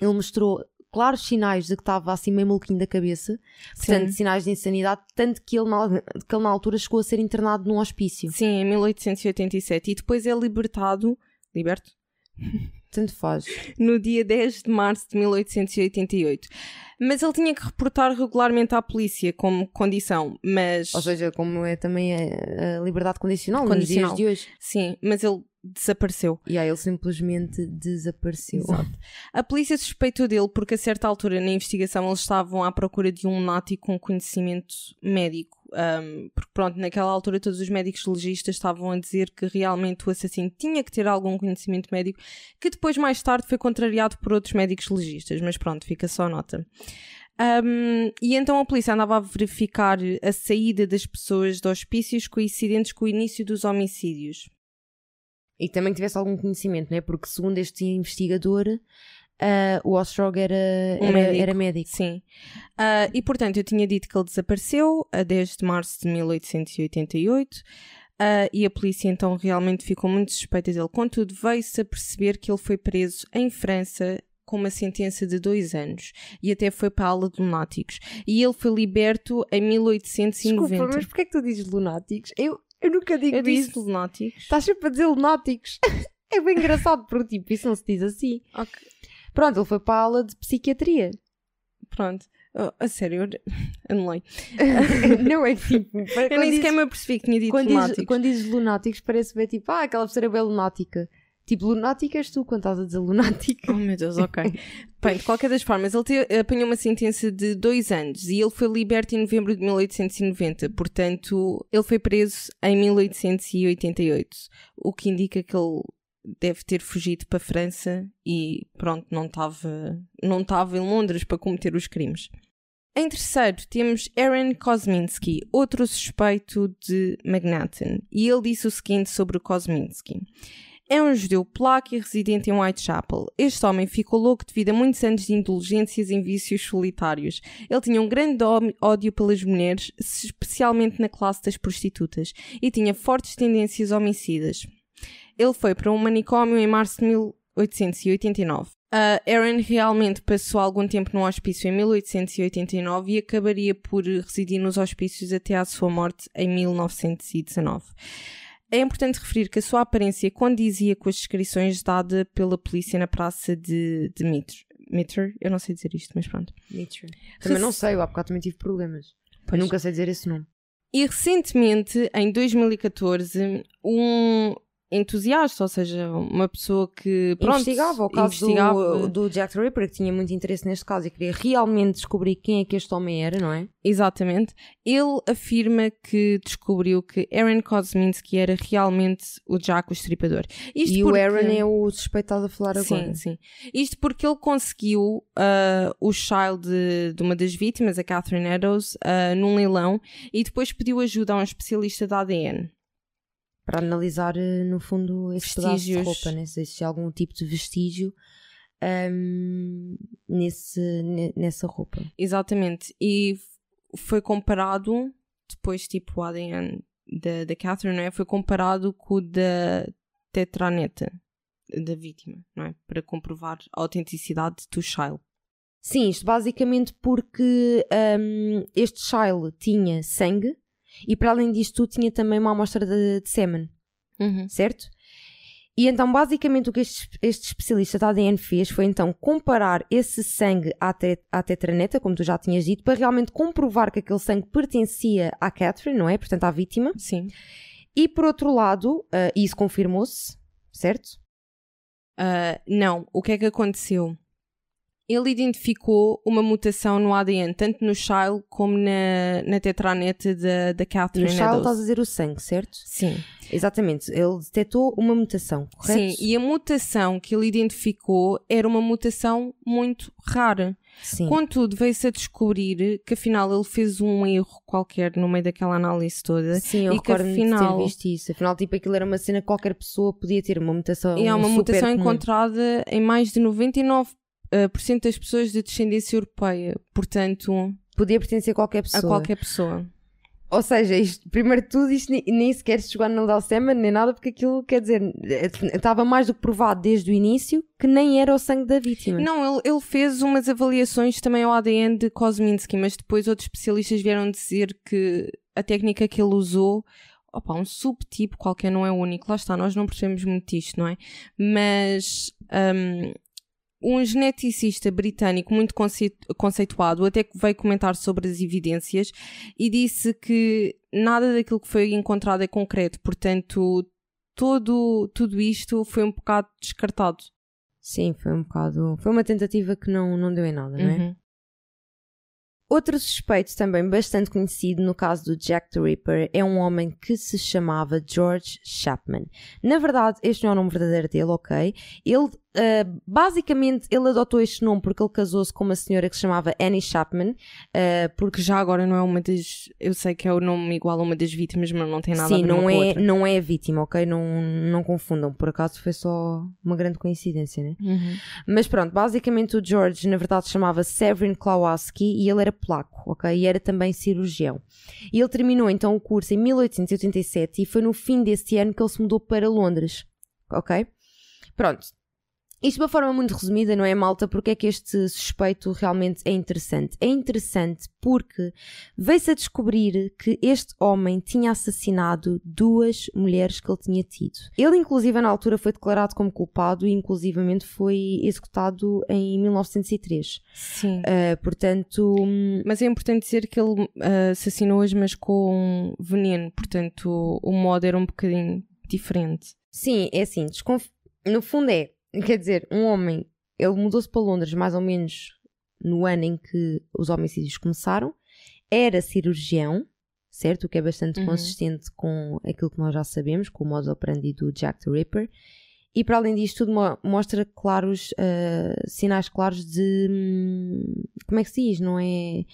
ele mostrou claros sinais de que estava assim meio maluquinho da cabeça. Portanto, Sim. sinais de insanidade. Tanto que ele, na, que ele, na altura, chegou a ser internado num hospício. Sim, em 1887. E depois é libertado. Liberto? Tanto faz. no dia 10 de março de 1888. Mas ele tinha que reportar regularmente à polícia como condição, mas Ou seja, como é também a, a liberdade condicional, Condicional. nos dias de hoje. sim, mas ele desapareceu. E aí ele simplesmente desapareceu. Exato. A polícia suspeitou dele porque a certa altura na investigação eles estavam à procura de um lunático com conhecimento médico. Um, porque pronto, naquela altura todos os médicos legistas estavam a dizer que realmente o assassino tinha que ter algum conhecimento médico, que depois mais tarde foi contrariado por outros médicos legistas, mas pronto, fica só nota. Um, e então a polícia andava a verificar a saída das pessoas de hospícios coincidentes com o início dos homicídios. E também tivesse algum conhecimento, não é? Porque segundo este investigador, ah, o Ostrog era, Um era, médico. era médico. Sim. Ah, e portanto, eu tinha dito que ele desapareceu a 10 de março de 1888. ah, e a polícia então realmente ficou muito suspeita dele. Contudo, veio-se a perceber que ele foi preso em França com uma sentença de dois anos e até foi para a ala de lunáticos. E ele foi liberto em 1890. Desculpa, mas porquê é que tu dizes lunáticos? Eu, eu nunca digo eu disse isso. lunáticos. Estás sempre a dizer lunáticos. é bem engraçado, porque tipo, isso não se diz assim. Ok, Pronto, ele foi para a aula de psiquiatria. pronto. Oh, a sério, anulei. não é tipo. Eu nem sequer me apercebi que tinha dito quando, dizes, lunáticos. quando dizes lunáticos, parece bem tipo, ah, aquela pessoa é bem lunática. Tipo, lunática és tu quando estás a dizer lunático. Oh meu Deus, ok. Bem, de qualquer das formas, ele te- apanhou uma sentença de dois anos e ele foi liberto em novembro de 1890, portanto, ele foi preso em 1888, o que indica que ele deve ter fugido para a França e pronto, não estava não estava em Londres para cometer os crimes. Em terceiro, temos Aaron Kosminski, outro suspeito de Manhattan, e ele disse o seguinte sobre o Kosminski. É um judeu polaco e residente em Whitechapel. Este homem ficou louco devido a muitos anos de indulgências em vícios solitários. Ele tinha um grande ódio pelas mulheres, especialmente na classe das prostitutas, e tinha fortes tendências homicidas. Ele foi para um manicômio em março de 1889. Uh, Aaron realmente passou algum tempo no hospício em 1889 e acabaria por residir nos hospícios até à sua morte em 1919. É importante referir que a sua aparência condizia com as descrições dadas pela polícia na praça de, de Mitre. Mitre? Eu não sei dizer isto, mas pronto. Também não sei, eu há bocado também tive problemas. Pois. Nunca sei dizer esse nome. E recentemente, em 2014, um entusiasta, ou seja, uma pessoa que pronto, investigava o caso investigava- do, do Jack the Ripper, que tinha muito interesse neste caso e queria realmente descobrir quem é que este homem era, não é? Exatamente. Ele afirma que descobriu que Aaron Kosminski era realmente o Jack o Estripador. Isto e porque- o Aaron é o suspeitado a falar agora. Sim, sim. Isto porque ele conseguiu ah, o child de, de uma das vítimas, a Catherine Eddowes, ah, num leilão e depois pediu ajuda a um especialista da ADN. Para analisar, eh, no fundo, esse pedaço de Vestígios. roupa, né? se existe algum tipo de vestígio ahm, nesse, ne- nessa roupa. Exatamente. E foi comparado, depois, tipo, o ADN da, da Catherine, não é? Foi comparado com o da tetraneta da vítima, não é? Para comprovar a autenticidade do child. Sim, isto basicamente porque ahm, este Shile tinha sangue e para além disto tudo tinha também uma amostra de, de sêmen, certo? E então basicamente o que este, este especialista da ADN fez foi então comparar esse sangue à, te, à tetraneta, como tu já tinhas dito, para realmente comprovar que aquele sangue pertencia à Catherine, não é? Portanto à vítima. Sim. E por outro lado, ah, isso confirmou-se, certo? Ah, não, o que é que aconteceu? Ele identificou uma mutação no ADN, tanto no Shile como na, na tetranete da, da Catherine No Shile estás a dizer o sangue, certo? Sim. Exatamente. Ele detectou uma mutação, correto? Sim, e a mutação que ele identificou era uma mutação muito rara. Sim. Contudo, veio-se a descobrir que afinal ele fez um erro qualquer no meio daquela análise toda. Sim, eu e que afinal- ter visto isso. Afinal, tipo, aquilo era uma cena que qualquer pessoa podia ter, uma mutação E há uma mutação comum. encontrada em mais de 99% por cento das pessoas de descendência europeia. Portanto, Podia pertencer a qualquer a pessoa. qualquer pessoa. Ou seja, isto, primeiro de tudo, isto nem, nem sequer chegou a analisar o sistema, nem nada, porque aquilo, quer dizer, eh, estava mais do que provado desde o início que nem era o sangue da vítima. Não, ele, ele fez umas avaliações também ao ADN de Kosminski, mas depois outros especialistas vieram dizer que a técnica que ele usou, opa, um subtipo qualquer não é único, lá está, nós não percebemos muito disto, não é? Mas hum, um geneticista britânico muito conceit- conceituado até que veio comentar sobre as evidências e disse que nada daquilo que foi encontrado é concreto, portanto, todo, tudo isto foi um bocado descartado. Sim, foi um bocado. Foi uma tentativa que não, não deu em nada, não é? Uhum. Outro suspeito também bastante conhecido no caso do Jack the Ripper é um homem que se chamava George Chapman. Na verdade, este não é o nome verdadeiro dele, ok? Ele, ah, basicamente, ele adotou este nome porque ele casou-se com uma senhora que se chamava Annie Chapman, ah, porque já agora não é uma das. Eu sei que é o nome igual a uma das vítimas, mas não tem nada a Sim, ver uma não com a é, outra. não é a vítima, ok? Não, não confundam, por acaso foi só uma grande coincidência, né? Uhum. Mas pronto, basicamente o George na verdade chamava Severin Klawaski e ele era polaco, ok? E era também cirurgião. E ele terminou então o curso em 1887 e foi no fim desse ano que ele se mudou para Londres, ok? Pronto. Isto de uma forma muito resumida, não é, malta? Porque é que este suspeito realmente é interessante? É interessante porque veio-se a descobrir que este homem tinha assassinado duas mulheres que ele tinha tido. Ele, inclusive, na altura foi declarado como culpado e, inclusivamente, foi executado em 1903. Sim. Uh, portanto, Mas é importante dizer que ele ah, assassinou-as, mas com veneno, portanto o modo era um bocadinho diferente. sim, é assim, desconf... no fundo é, quer dizer, um homem, ele mudou-se para Londres mais ou menos no ano em que os homicídios começaram, era cirurgião, certo? O que é bastante Uhum. consistente com aquilo que nós já sabemos, com o modo operandi do Jack the Ripper. E para além disto, tudo mo- mostra claros, ah, sinais claros de. hum, como é que se diz? Não é?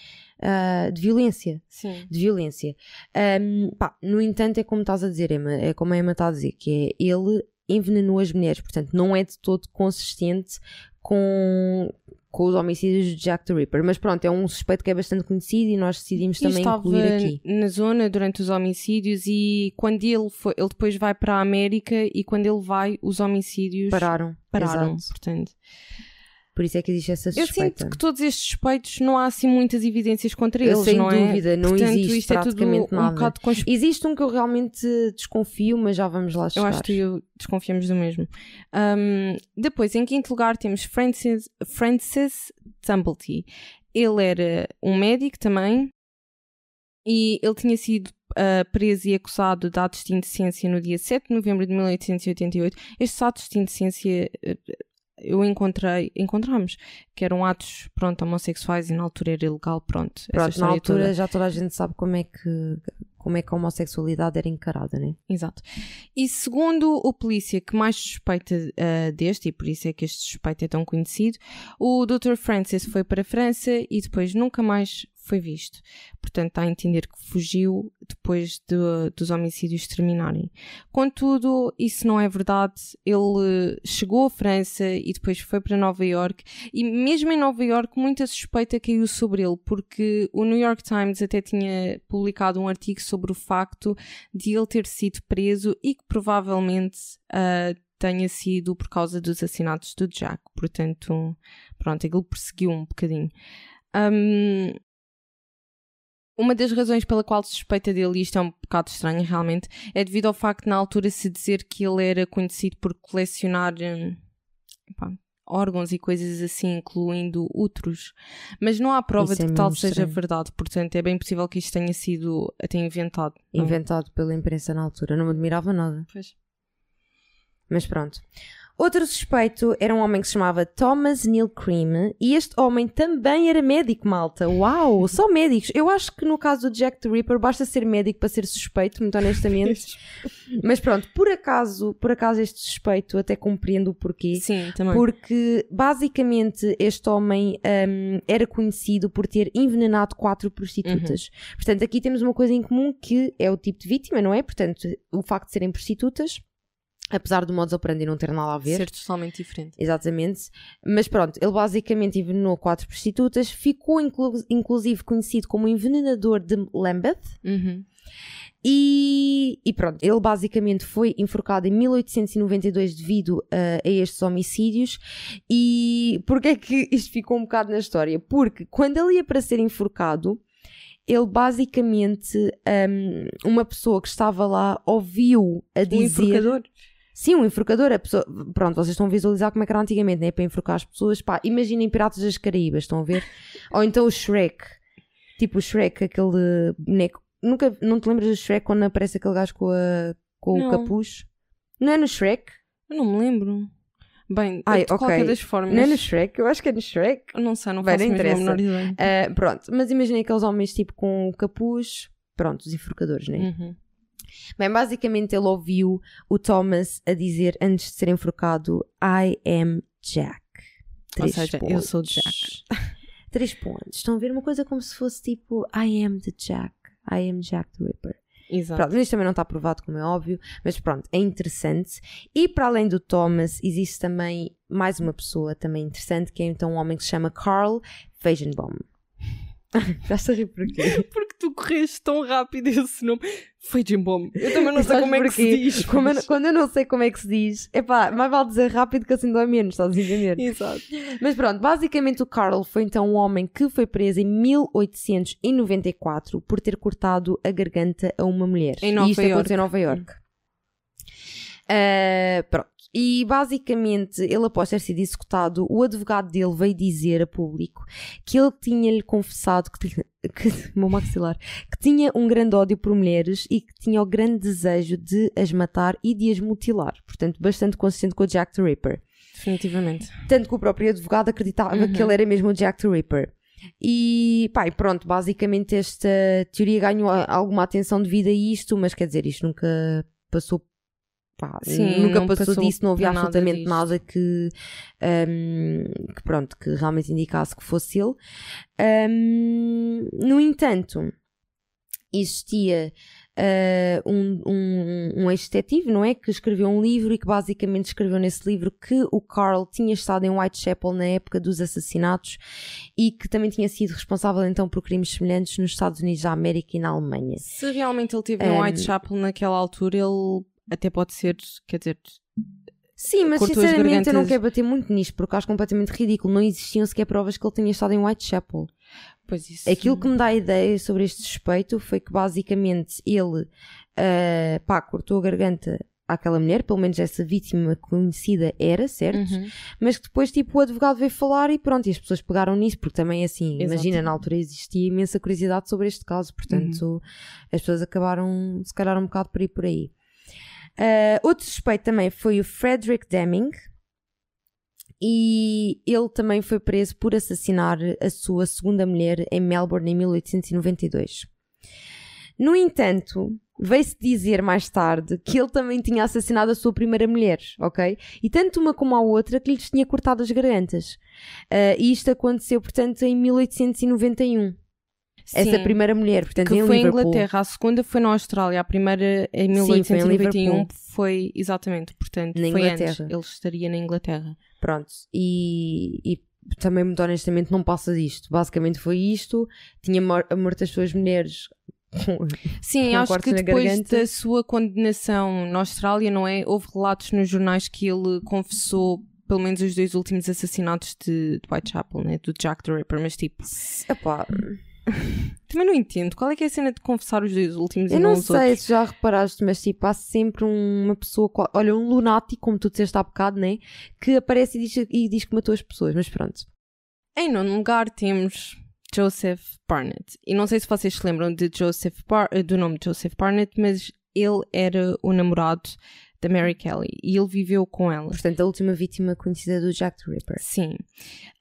Ah, de violência. Sim. De violência. Ahm, pá, no entanto, é como estás a dizer, Emma, é como a Emma está a dizer, que é ele envenenou as mulheres, portanto, não é de todo consistente com, com os homicídios de Jack the Ripper. Mas pronto, é um suspeito que é bastante conhecido e nós decidimos E também incluir aqui. na zona durante os homicídios e quando ele foi, ele depois vai para a América e quando ele vai, os homicídios Pararam. pararam. Exato. Portanto, Por isso é que existe essa eu suspeita. sinto que todos estes suspeitos não há assim muitas evidências contra eles, Sem não é? dúvida, não Portanto, existe isto é tudo praticamente um nada. bocado consp... Existe um que eu realmente desconfio, mas já vamos lá Eu chegar. acho que eu desconfiamos do mesmo. Um, depois, em quinto lugar, temos Francis, Francis Tumblety. Ele era um médico também e ele tinha sido ah, preso e acusado de atos de indecência no dia 7 de novembro de 1888. Estes atos de indecência eh, eu encontrei, encontramos, que eram atos, pronto, homossexuais e na altura era ilegal, pronto. Pronto, na altura toda. já toda a gente sabe como é que, como é que a homossexualidade era encarada, né? Exato. E segundo o polícia que mais suspeita ah, deste, e por isso é que este suspeito é tão conhecido, o Dr. Francis foi para a França e depois nunca mais foi visto. Portanto, está a entender que fugiu depois de- dos homicídios terminarem. Contudo, isso não é verdade. Ele chegou à França e depois foi para Nova York e mesmo em Nova York muita suspeita caiu sobre ele porque o New York Times até tinha publicado um artigo sobre o facto de ele ter sido preso e que provavelmente ah, tenha sido por causa dos assassinatos do Jack. Portanto, pronto, aquilo perseguiu um bocadinho. Ahm, uma das razões pela qual se suspeita dele, e isto é um bocado estranho realmente, é devido ao facto de na altura se dizer que ele era conhecido por colecionar hum, órgãos e coisas assim, incluindo úteros. Mas não há prova Isso de é que tal seja estranho. verdade, portanto é bem possível que isto tenha sido até inventado. não é? Inventado pela imprensa na altura. Não me admirava nada. Pois. Mas pronto. Outro suspeito era um homem que se chamava Thomas Neil Cream e este homem também era médico, malta. Uau, só médicos. Eu acho que no caso do Jack the Ripper basta ser médico para ser suspeito, muito honestamente. Mas pronto, por acaso, por acaso este suspeito até compreendo o porquê. Sim, também. Porque basicamente este homem um, era conhecido por ter envenenado quatro prostitutas. Uhum. Portanto, aqui temos uma coisa em comum que é o tipo de vítima, não é? Portanto, o facto de serem prostitutas apesar do modus operandi não ter nada a ver. Ser totalmente diferente. Exatamente. Mas pronto, ele basicamente envenenou quatro prostitutas, ficou inclu inclusive conhecido como envenenador de Lambeth. Uhum. E, e, pronto, ele basicamente foi enforcado em 1892 devido uh, a estes homicídios. E porquê é que isto ficou um bocado na história? Porque quando ele ia para ser enforcado, ele basicamente, um, uma pessoa que estava lá ouviu a dizer. Um enforcador? Sim, um enforcador, a pessoa, pronto, vocês estão a visualizar como é que era antigamente, né? Para enforcar as pessoas, pá, imaginem Piratas das Caraíbas, estão a ver? Ou então o Shrek, tipo o Shrek, aquele boneco, nunca, não te lembras do Shrek quando aparece aquele gajo com, a, com o capuz? Não é no Shrek? Eu não me lembro. Bem, Ai, de ok. qualquer das formas. Não é no Shrek? Eu acho que é no Shrek. Não sei, não Bem, faço não mesmo a interessa. menor ideia. Ah, pronto, mas imaginem aqueles homens tipo com o capuz, pronto, os enforcadores, né? Uhum. Bem, basicamente ele ouviu o Thomas a dizer antes de ser enforcado I am Jack. Ou Três seja, eu pontos. sou Jack. Três pontos. Estão a ver uma coisa como se fosse tipo I am the Jack. I am Jack the Ripper. Exato. Pronto, isto também não está provado, como é óbvio, mas pronto, é interessante. E para além do Thomas, existe também mais uma pessoa também interessante, que é então um homem que se chama Carl Feigenbaum. Se a rir porquê? Porque tu correste tão rápido esse nome. Foi Jim Bomb. Eu também não sei como é que porquê? se diz. Como eu- quando eu não sei como é que se diz, epá, mais vale dizer rápido que assim dói menos, estás a entender? Exato. Mas pronto, basicamente o Carl foi então um homem que foi preso em 1894 por ter cortado a garganta a uma mulher. Em Nova e isto Iorque. aconteceu em Nova York. Ah, pronto. E basicamente, ele após ter sido executado, o advogado dele veio dizer a público que ele tinha-lhe confessado que tinha, que, meu maxilar, que tinha um grande ódio por mulheres e que tinha o grande desejo de as matar e de as mutilar. Portanto, bastante consistente com o Jack the Ripper. Definitivamente. Tanto que o próprio advogado acreditava Uhum. que ele era mesmo o Jack the Ripper. E pá, e pronto, basicamente esta teoria ganhou alguma atenção devido a isto, mas quer dizer, isto nunca passou. Pá, Sim, nunca passou, passou disso, não havia nada absolutamente disto. nada, que, hum, que pronto, que realmente indicasse que fosse ele. Hum, no entanto, existia uh, um, um, um ex-detetive, não é? Que escreveu um livro e que basicamente escreveu nesse livro que o Carl tinha estado em Whitechapel na época dos assassinatos e que também tinha sido responsável então por crimes semelhantes nos Estados Unidos da América e na Alemanha. Se realmente ele esteve em Um, Whitechapel naquela altura, ele até pode ser, quer dizer, Sim, mas sinceramente eu não quero bater muito nisto porque acho completamente ridículo. Não existiam sequer provas que ele tinha estado em Whitechapel. pois isso. Aquilo que me dá a ideia sobre este suspeito foi que basicamente ele ah, pá, cortou a garganta àquela mulher, pelo menos essa vítima conhecida era, certo? Uhum. Mas que depois tipo o advogado veio falar e pronto, e as pessoas pegaram nisso, porque também assim, Exato. imagina, na altura existia imensa curiosidade sobre este caso, portanto as pessoas acabaram se calhar um bocado por ir por aí. Ah, outro suspeito também foi o Frederick Deming e ele também foi preso por assassinar a sua segunda mulher em Melbourne em 1892. No entanto, veio-se dizer mais tarde que ele também tinha assassinado a sua primeira mulher, ok? E tanto uma como a outra que lhes tinha cortado as gargantas. Ah, e isto aconteceu, portanto, em 1891. Essa Sim, primeira mulher, portanto, que em foi em. Inglaterra, a segunda foi na Austrália, a primeira em Sim, foi 1891 foi, exatamente, portanto, Na foi antes, Inglaterra. ele estaria na Inglaterra. Pronto, e, e também, muito honestamente, não passa disto. Basicamente foi isto. Tinha mor- morto as suas mulheres. Sim, acho que depois garganta. da sua condenação na Austrália, não é? Houve relatos nos jornais que ele confessou pelo menos os dois últimos assassinatos de, de Whitechapel, né? Do Jack the Ripper, mas tipo, Epá, também não entendo. Qual é que é a cena de confessar os dois últimos eu e não não os sei outros? se já reparaste, mas tipo, há sempre um- uma pessoa, qual- olha, um lunático, como tu disseste há bocado, né? Que aparece e diz, e diz que matou as pessoas, mas pronto. Em nono lugar temos Joseph Barnett. E não sei se vocês se lembram de Joseph Bar- do nome de Joseph Barnett, mas ele era o namorado da Mary Kelly e ele viveu com ela. Portanto, a última vítima conhecida do Jack the Ripper. Sim.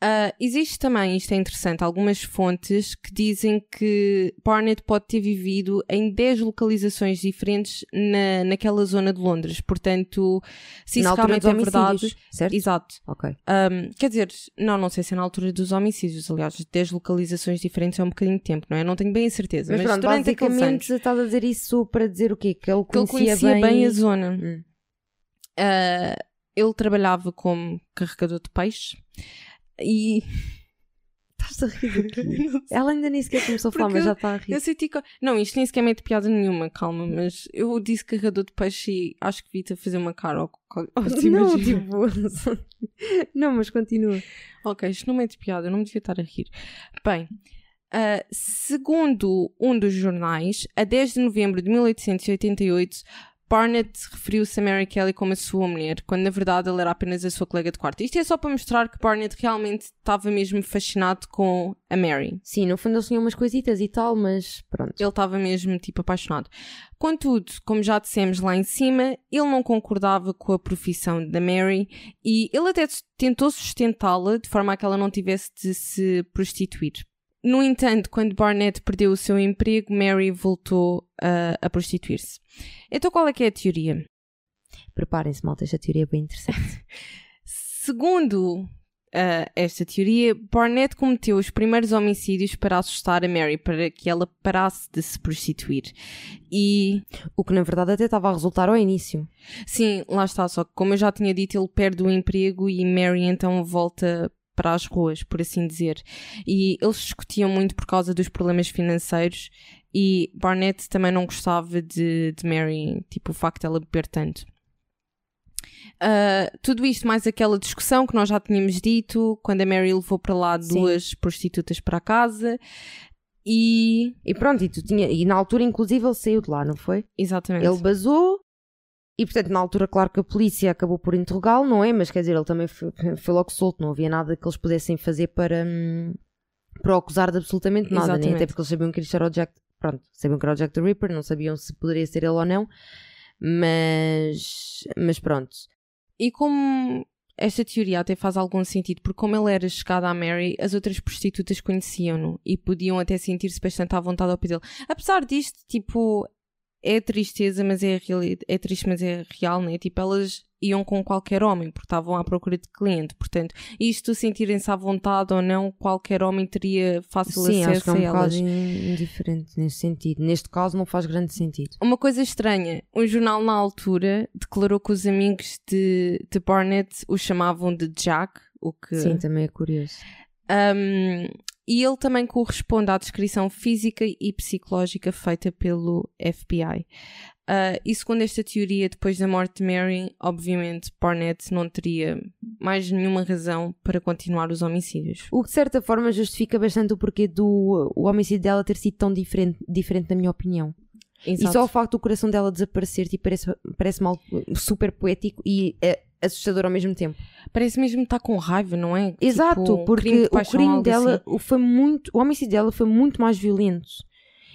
Uh, existe também, isto é interessante, algumas fontes que dizem que Barnett pode ter vivido em 10 localizações diferentes na, naquela zona de Londres. Portanto, se isso realmente é verdade. Certo? Exato. Ok. Um, quer dizer, não, não sei se é na altura dos homicídios. Aliás, 10 localizações diferentes é um bocadinho de tempo, não é? Não tenho bem a certeza. Mas, mas pronto, durante aqueles anos, basicamente estás a dizer isso para dizer o quê? Que ele que ele conhecia, conhecia bem... a zona. Hum. Uh, ele trabalhava como carregador de peixe e. Estás a rir aqui? Ela ainda nem sequer começou a falar, Porque mas já está a rir. Eu senti que. Não, isto nem sequer mete piada nenhuma, calma, mas eu disse carregador de peixe e acho que vi-te a fazer uma cara ou, te Não, tipo... não, mas continua. Ok, isto não mete piada, eu não me devia estar a rir. Bem, ah, segundo um dos jornais, a 10 de novembro de 1888, Barnett referiu-se a Mary Kelly como a sua mulher, quando na verdade ele era apenas a sua colega de quarto. Isto é só para mostrar que Barnett realmente estava mesmo fascinado com a Mary. Sim, no fundo eles tinham umas coisitas e tal, mas pronto. Ele estava mesmo, tipo, apaixonado. Contudo, como já dissemos lá em cima, ele não concordava com a profissão da Mary e ele até tentou sustentá-la de forma a que ela não tivesse de se prostituir. No entanto, quando Barnett perdeu o seu emprego, Mary voltou a, a prostituir-se. Então, qual é que é a teoria? Preparem-se, malta, esta teoria é bem interessante. Segundo ah, esta teoria, Barnett cometeu os primeiros homicídios para assustar a Mary, para que ela parasse de se prostituir. E o que na verdade até estava a resultar ao início. Sim, lá está, só que como eu já tinha dito, ele perde o emprego e Mary então volta para as ruas, por assim dizer. E eles discutiam muito por causa dos problemas financeiros e Barnett também não gostava de, de Mary, tipo o facto de ela beber tanto. Uh, tudo isto mais aquela discussão que nós já tínhamos dito, quando a Mary levou para lá Sim. duas prostitutas para casa e... E pronto, e, tu tinha, e na altura inclusive ele saiu de lá, não foi? Exatamente. Ele basou e portanto na altura claro que a polícia acabou por interrogá-lo, não é? Mas quer dizer, ele também foi, foi logo solto, não havia nada que eles pudessem fazer para, hum, para o acusar de absolutamente nada, né? Exatamente. até porque eles sabiam que isto era o Jack, pronto, sabiam que era o Jack the Ripper, não sabiam se poderia ser ele ou não, mas, mas pronto. E como esta teoria até faz algum sentido, porque como ele era chegado à Mary, as outras prostitutas conheciam-no e podiam até sentir-se bastante à vontade ao pé dele. Apesar disto, tipo, é tristeza, mas é, reali- é triste, mas é real, né? Tipo, elas iam com qualquer homem, porque estavam à procura de cliente. Portanto, isto sentirem-se à vontade ou não, qualquer homem teria fácil Sim, acho que acesso é a um elas. bocado in- indiferente nesse sentido. Neste caso não faz grande sentido. Uma coisa estranha, um jornal na altura declarou que os amigos de, de Barnett o chamavam de Jack, o que Sim, também é curioso. Um, e ele também corresponde à descrição física e psicológica feita pelo FBI. Uh, e segundo esta teoria, depois da morte de Mary, obviamente Barnett não teria mais nenhuma razão para continuar os homicídios. O que de certa forma justifica bastante o porquê do o homicídio dela ter sido tão diferente, diferente na minha opinião. E Exato. só o facto do coração dela desaparecer tipo, parece, parece mal, super poético e é, assustador ao mesmo tempo. Parece mesmo está com raiva, não é? Exato, Tipo, porque crime de o paixão, crime dela assim. foi muito. O homicídio dela foi muito mais violento.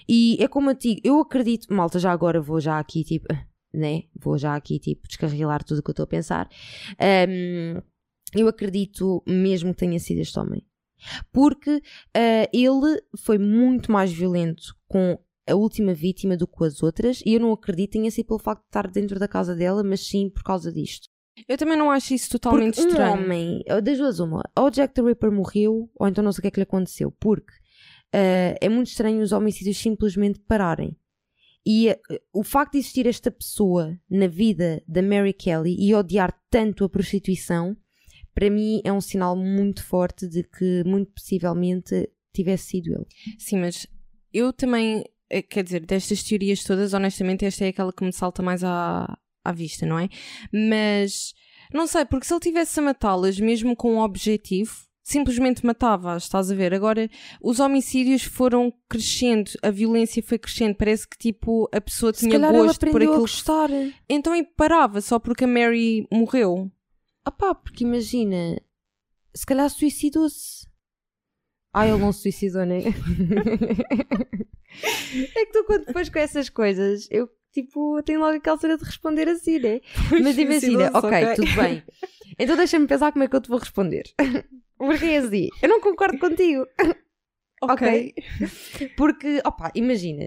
E é como eu digo, eu acredito, malta, já agora vou já aqui tipo, né? Vou já aqui tipo descarrilar tudo o que eu estou a pensar. Ahm, eu acredito mesmo que tenha sido este homem. Porque ah, ele foi muito mais violento com a última vítima do que com as outras, e eu não acredito tenha sido pelo facto de estar dentro da casa dela, mas sim por causa disto. Eu também não acho isso totalmente Porque um estranho. homem, das duas uma, ou Jack the Ripper morreu, ou então não sei o que é que lhe aconteceu, porque eh, é muito estranho os homicídios simplesmente pararem. E eh, o facto de existir esta pessoa na vida da Mary Kelly e odiar tanto a prostituição, para mim é um sinal muito forte de que muito possivelmente tivesse sido ele. Sim, mas eu também, eh, quer dizer, destas teorias todas, honestamente, esta é aquela que me salta mais à, à vista, não é? Mas não sei, porque se ele tivesse a matá-las mesmo com um objetivo, simplesmente matava-as, estás a ver? Agora, os homicídios foram crescendo, a violência foi crescendo, parece que tipo a pessoa Se tinha gosto por aprendeu a aquilo. gostar. Então e parava só porque a Mary morreu. Ah pá, porque imagina, se calhar suicidou-se. Ah, ele não se suicidou, né? é que tu quando depois com essas coisas, eu tipo, tem logo aquela cena de responder assim, né? Pois, Mas imagina, ok, tudo bem. Então deixa-me pensar como é que eu te vou responder. Porque é assim, eu não concordo contigo. Ok. Porque, opa, imagina.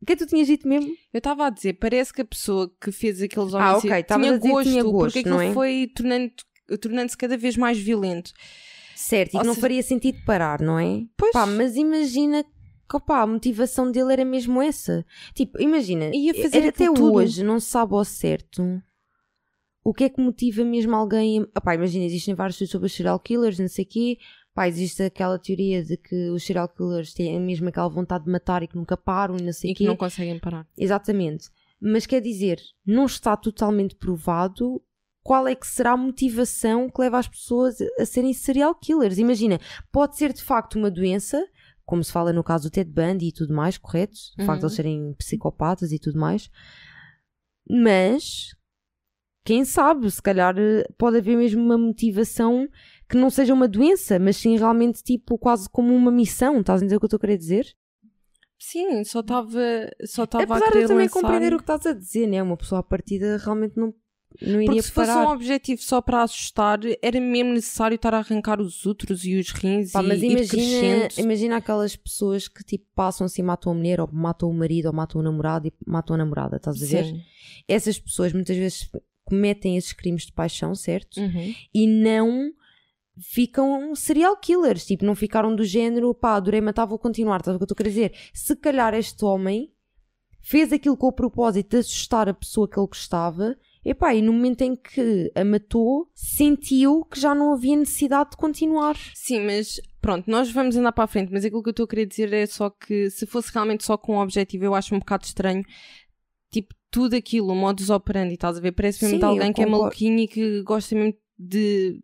O que é que tu tinhas dito mesmo? Eu estava a dizer, parece que a pessoa que fez aqueles Ah, homicídios ok, estavas tinha, a dizer que gosto, tinha gosto, porque aquilo não é? foi tornando- tornando-se cada vez mais violento. Certo, e Ou que não seja- faria sentido parar, não é? Pois. Pá, mas imagina que opá, a motivação dele era mesmo essa. Tipo, imagina, Ia fazer até tudo. hoje não se sabe ao certo o que é que motiva mesmo alguém. Opá, imagina, existem vários estudos sobre os serial killers, não sei o quê. Existe aquela teoria de que os serial killers têm mesmo aquela vontade de matar e que nunca param e não sei E o que quê. não conseguem parar. Exatamente. Mas quer dizer, não está totalmente provado qual é que será a motivação que leva as pessoas a serem serial killers. Imagina, pode ser de facto uma doença, como se fala no caso do Ted Bundy e tudo mais, correto? De facto, Uhum. eles serem psicopatas e tudo mais. Mas, quem sabe, se calhar eh, pode haver mesmo uma motivação que não seja uma doença, mas sim realmente tipo quase como uma missão. Estás a entender o que eu estou a querer dizer? Sim, só estava só estava a Apesar de querer eu também lançar... compreender o que estás a dizer, né? Uma pessoa à partida realmente não, não iria Porque se fosse parar. um objetivo só para assustar, era mesmo necessário estar a arrancar os úteros e os rins Pá, e mas imagina, imagina aquelas pessoas que tipo passam assim, matam a mulher, ou matam o marido, ou matam o namorado e matam a namorada, estás a ver? Sim. Essas pessoas muitas vezes cometem esses crimes de paixão, certo? Uhum. E não ficam serial killers, tipo, não ficaram do género, pá, adorei matar, vou continuar, estás o que eu estou a querer dizer? Se calhar este homem fez aquilo com o propósito de assustar a pessoa que ele gostava, epá, e no momento em que a matou, sentiu que já não havia necessidade de continuar. Sim, mas pronto, nós vamos andar para a frente, mas aquilo que eu estou a querer dizer é só que se fosse realmente só com um objetivo, eu acho um bocado estranho. Tipo, tudo aquilo, o modus operandi, estás a ver? Parece mesmo Sim, de alguém que é maluquinho e que gosta mesmo de.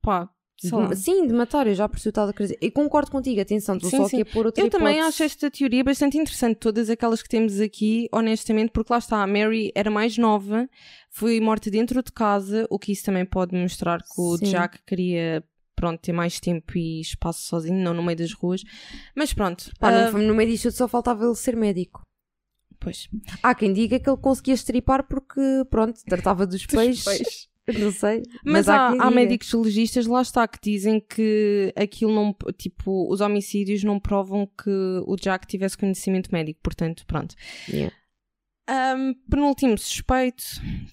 pá, lá. Sim, de matar, eu já percebi o que estás a querer dizer. E concordo contigo, atenção, estou Sim, só sim. aqui a pôr outra Eu também acho esta teoria bastante interessante, todas aquelas que temos aqui, honestamente, porque lá está, a Mary era mais nova, foi morta dentro de casa, o que isso também pode mostrar que o Sim. Jack queria, pronto, ter mais tempo e espaço sozinho, não no meio das ruas. Mas pronto, Pá, ah, no, no meio disto só faltava ele ser médico. pois. Há quem diga que ele conseguia estripar porque, pronto, tratava dos peixes. peixes. Não sei. Mas, há, quem há diga. médicos legistas, lá está, que dizem que aquilo não, tipo, os homicídios não provam que o Jack tivesse conhecimento médico, portanto, pronto. Yeah. Um, penúltimo suspeito,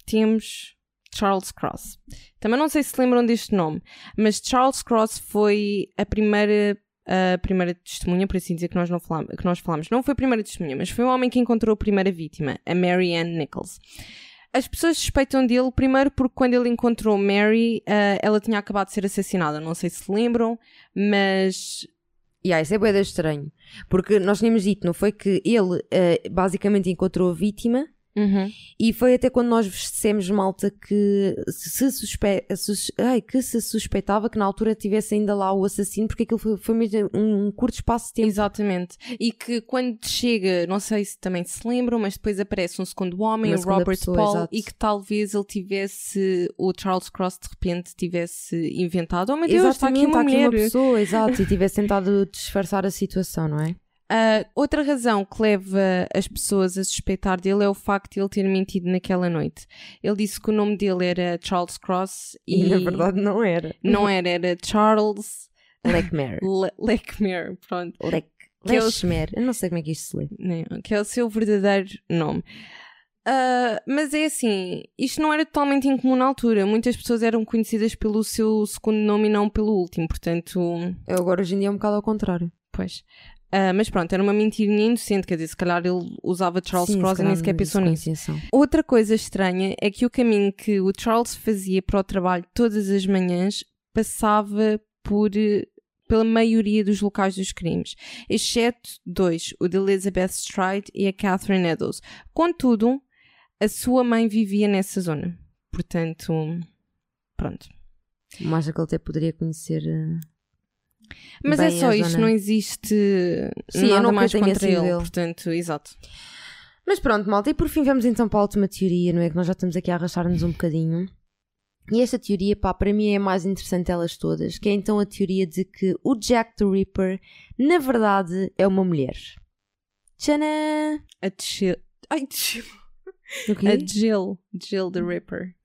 temos Charles Cross. Também não sei se lembram deste nome, mas Charles Cross foi a primeira, a primeira testemunha, por assim dizer, que nós, não falam, que nós falamos. Não foi a primeira testemunha, mas foi o homem que encontrou a primeira vítima, a Mary Ann Nichols. As pessoas suspeitam dele, primeiro porque quando ele encontrou Mary, ah, ela tinha acabado de ser assassinada. Não sei se lembram, mas Yeah, isso é de estranho. Porque nós tínhamos dito, não foi que ele eh, basicamente encontrou a vítima Uhum. e foi até quando nós dissemos, malta, que se, suspe... sus- Ai, que se suspeitava que na altura tivesse ainda lá o assassino, porque aquilo foi, foi mesmo um, curto espaço de tempo. Exatamente. E que quando chega, não sei se também se lembram, mas depois aparece um segundo homem, Uma o Robert pessoa, Paul, exato. e que talvez ele tivesse, o Charles Cross de repente tivesse inventado. Oh meu Deus, está aqui Exatamente, uma há aqui uma pessoa, exato, e tivesse tentado disfarçar a situação, não é? Ah, outra razão que leva as pessoas a suspeitar dele é o facto de ele ter mentido naquela noite. Ele disse que o nome dele era Charles Cross e, E, na verdade não era. não era, era Charles Leckmer. Le Lechmer, pronto. Que é o- Lechmer. Eu não sei como é que isto se lê. Não, que é o seu verdadeiro nome. Ah, mas é assim, isto não era totalmente incomum na altura. Muitas pessoas eram conhecidas pelo seu segundo nome e não pelo último, portanto, Eu agora hoje em dia é um bocado ao contrário. pois. Ah, mas pronto, era uma mentirinha inocente, quer dizer, se calhar ele usava Charles Sim, Cross e nem sequer pensou nisso. Outra coisa estranha é que o caminho que o Charles fazia para o trabalho todas as manhãs passava por pela maioria dos locais dos crimes, exceto dois, o de Elizabeth Stride e a Catherine Eddowes. Contudo, a sua mãe vivia nessa zona. Portanto, pronto. Mas que ele até poderia conhecer. eh, Mas é só isto, não existe Sim, nada mais contra ele. ele. Portanto, exato. Mas pronto, malta, e por fim vamos então para a última teoria, não é? Que nós já estamos aqui a arrastar-nos um bocadinho. E esta teoria, pá, para mim é a mais interessante delas todas, que é então a teoria de que o Jack the Ripper, na verdade, é uma mulher. Tchanã! A descer. Ai, quê? A Jill, Jill the Ripper.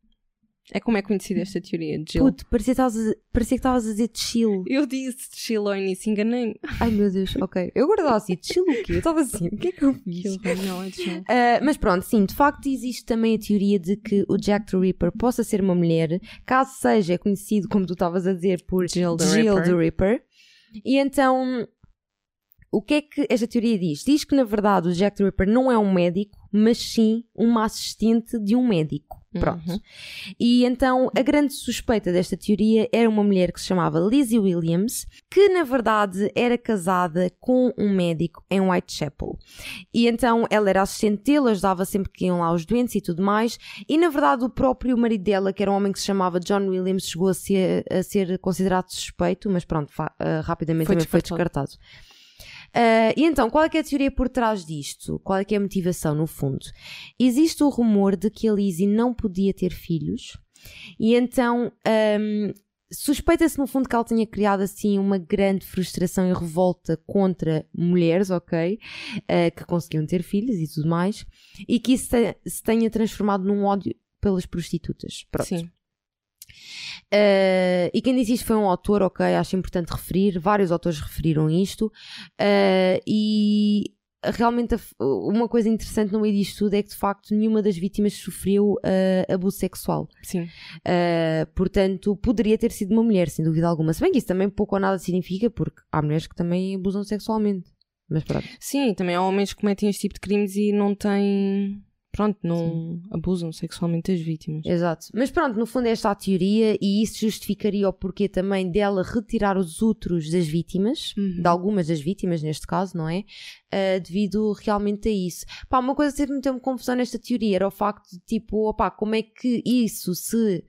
É como é conhecida esta teoria, Jill. Puto, parecia, que estavas a- parecia que estavas a dizer chill. Eu disse Jill ao início, enganei. Ai meu Deus, ok. Eu guardava assim, chill o quê? Eu estava assim, o que é que eu fiz? Não, é Jill. Uh, mas pronto, sim, de facto existe também a teoria de que o Jack the Ripper possa ser uma mulher, caso seja conhecido, como tu estavas a dizer, por Jill the Jill Ripper. the Ripper. E então, o que é que esta teoria diz? Diz que na verdade o Jack the Ripper não é um médico, mas sim uma assistente de um médico. Pronto. Uhum. E então a grande suspeita desta teoria era uma mulher que se chamava Lizzie Williams, que na verdade era casada com um médico em Whitechapel. E então ela era assistente dele, ajudava sempre que iam lá os doentes e tudo mais. E na verdade o próprio marido dela, que era um homem que se chamava John Williams, chegou a ser, a ser considerado suspeito, mas pronto, ah, rapidamente Foi também foi descartado. Ah, e então, qual é é a teoria por trás disto? Qual é é a motivação, no fundo? Existe o rumor de que a Lizzie não podia ter filhos, e então ahm, suspeita-se no fundo que ela tenha criado assim uma grande frustração e revolta contra mulheres, ok? Ah, que conseguiam ter filhos e tudo mais, e que isso se tenha transformado num ódio pelas prostitutas. Pronto. Sim. Uh, e quem disse isto foi um autor, ok, acho importante referir, vários autores referiram isto, uh, e realmente uma coisa interessante no meio disto tudo é que de facto nenhuma das vítimas sofreu uh, abuso sexual. Sim. Uh, portanto, poderia ter sido uma mulher, sem dúvida alguma. Se bem que isso também pouco ou nada significa, porque há mulheres que também abusam sexualmente. Mas pronto. Sim, também há homens que cometem este tipo de crimes e não têm. Pronto, não abusam sexualmente das vítimas. Exato. Mas pronto, no fundo é esta a teoria e isso justificaria o porquê também dela retirar os úteros das vítimas, Uhum. de algumas das vítimas neste caso, não é? Ah, devido realmente a isso. Pá, uma coisa que sempre me teve confusão nesta teoria era o facto de tipo, opá, como é que isso se,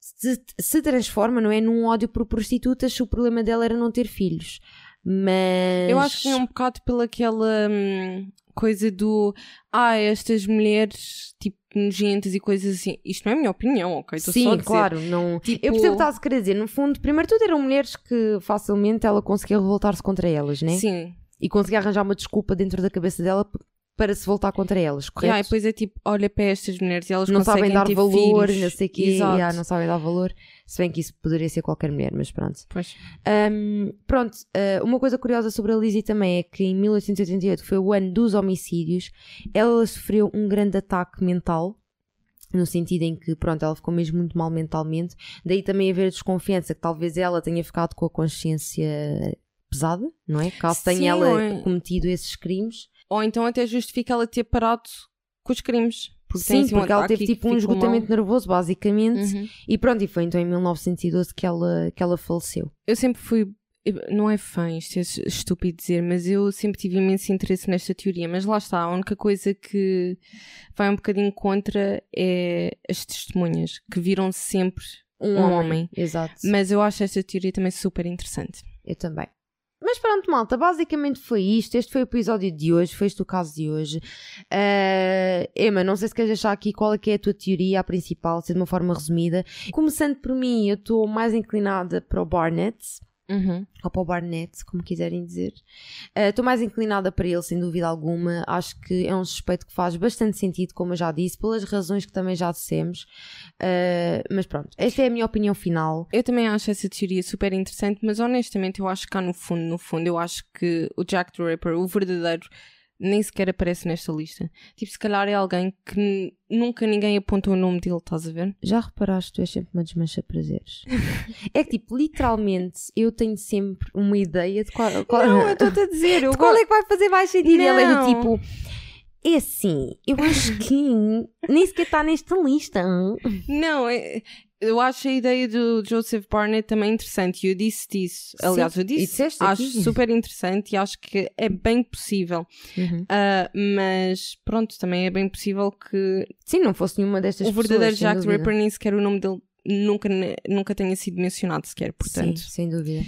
se, se transforma, não é? Num ódio por prostitutas se o problema dela era não ter filhos. Mas. Eu acho que é um bocado pela aquela hum, coisa do ah, estas mulheres tipo nojentas e coisas assim. Isto não é a minha opinião, ok? Estou Sim, só a dizer. claro, não. Tipo- Eu percebo o que estás a querer dizer. No fundo, primeiro tudo eram mulheres que facilmente ela conseguia revoltar-se contra elas, né? Sim. E conseguia arranjar uma desculpa dentro da cabeça dela para se voltar contra elas, Yeah, correto? e depois é tipo, olha para estas mulheres e elas não sabem dar valor, filhos. não sei o quê, yeah, não sabem dar valor. Se bem que isso poderia ser qualquer mulher, mas pronto. Pois. Ahm, pronto, ah, uma coisa curiosa sobre a Lizzie também é que em 1888, que foi o ano dos homicídios, ela sofreu um grande ataque mental. No sentido em que, pronto, ela ficou mesmo muito mal mentalmente. Daí também haver desconfiança que talvez ela tenha ficado com a consciência pesada, não é? Caso Sim, tenha ela é- cometido esses crimes. Ou então até justifica ela ter parado com os crimes. Porque Sim, assim um porque ela ataque teve tipo um ficou mal. esgotamento nervoso, basicamente. Uhum. E pronto, e foi então em 1912 que ela, que ela faleceu. Eu sempre fui. Não é fã, isto é estúpido dizer, mas eu sempre tive imenso interesse nesta teoria. Mas lá está, a única coisa que vai um bocadinho contra é as testemunhas, que viram sempre um, homem. Exato. Mas eu acho esta teoria também super interessante. Eu também. Mas pronto, malta, basicamente foi isto. Este foi o episódio de hoje, foi este o caso de hoje. Uh, Emma, não sei se queres deixar aqui qual é que é a tua teoria a principal, ser de uma forma resumida. Começando por mim, eu estou mais inclinada para o Barnett, Uhum. ou para o Barnett, como quiserem dizer. Uh, Estou mais inclinada para ele, sem dúvida alguma. Acho que é um suspeito que faz bastante sentido, como eu já disse, pelas razões que também já dissemos. Uh, mas pronto, esta é a minha opinião final. Eu também acho essa teoria super interessante, mas honestamente eu acho que cá no fundo, no fundo, eu acho que o Jack the Ripper, o verdadeiro, nem sequer aparece nesta lista. Tipo, se calhar é alguém que nunca ninguém apontou o nome dele, estás a ver? Já reparaste, tu és sempre uma desmancha prazeres. é que, tipo, literalmente, eu tenho sempre uma ideia de qual, qual, Não, eu estou-te a dizer, eu qual é que vai fazer mais sentido. Ela é do tipo, é assim, eu acho que nem sequer está nesta lista. Não, é- eu acho a ideia do Joseph Barnett também interessante e eu disse isso. Sim, Aliás, eu disse, acho aqui. super interessante e acho que é bem possível. Uhum. Ah, mas pronto, também é bem possível que Sim, não fosse nenhuma destas o verdadeiro pessoas, Jack. Ripper nem sequer o nome dele nunca, nunca tenha sido mencionado sequer, portanto. Sim, sem dúvida.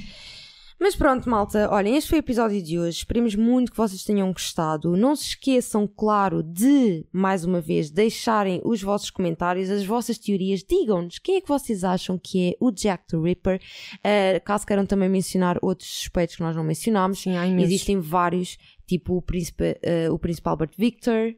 Mas pronto, malta, olhem, este foi o episódio de hoje. Esperemos muito que vocês tenham gostado. Não se esqueçam, claro, de, mais uma vez, deixarem os vossos comentários, as vossas teorias. Digam-nos quem é que vocês acham que é o Jack the Ripper. Uh, caso queiram também mencionar outros suspeitos que nós não mencionámos. Sim, há imensos. Existem vários, tipo o príncipe, uh, o príncipe Albert Victor.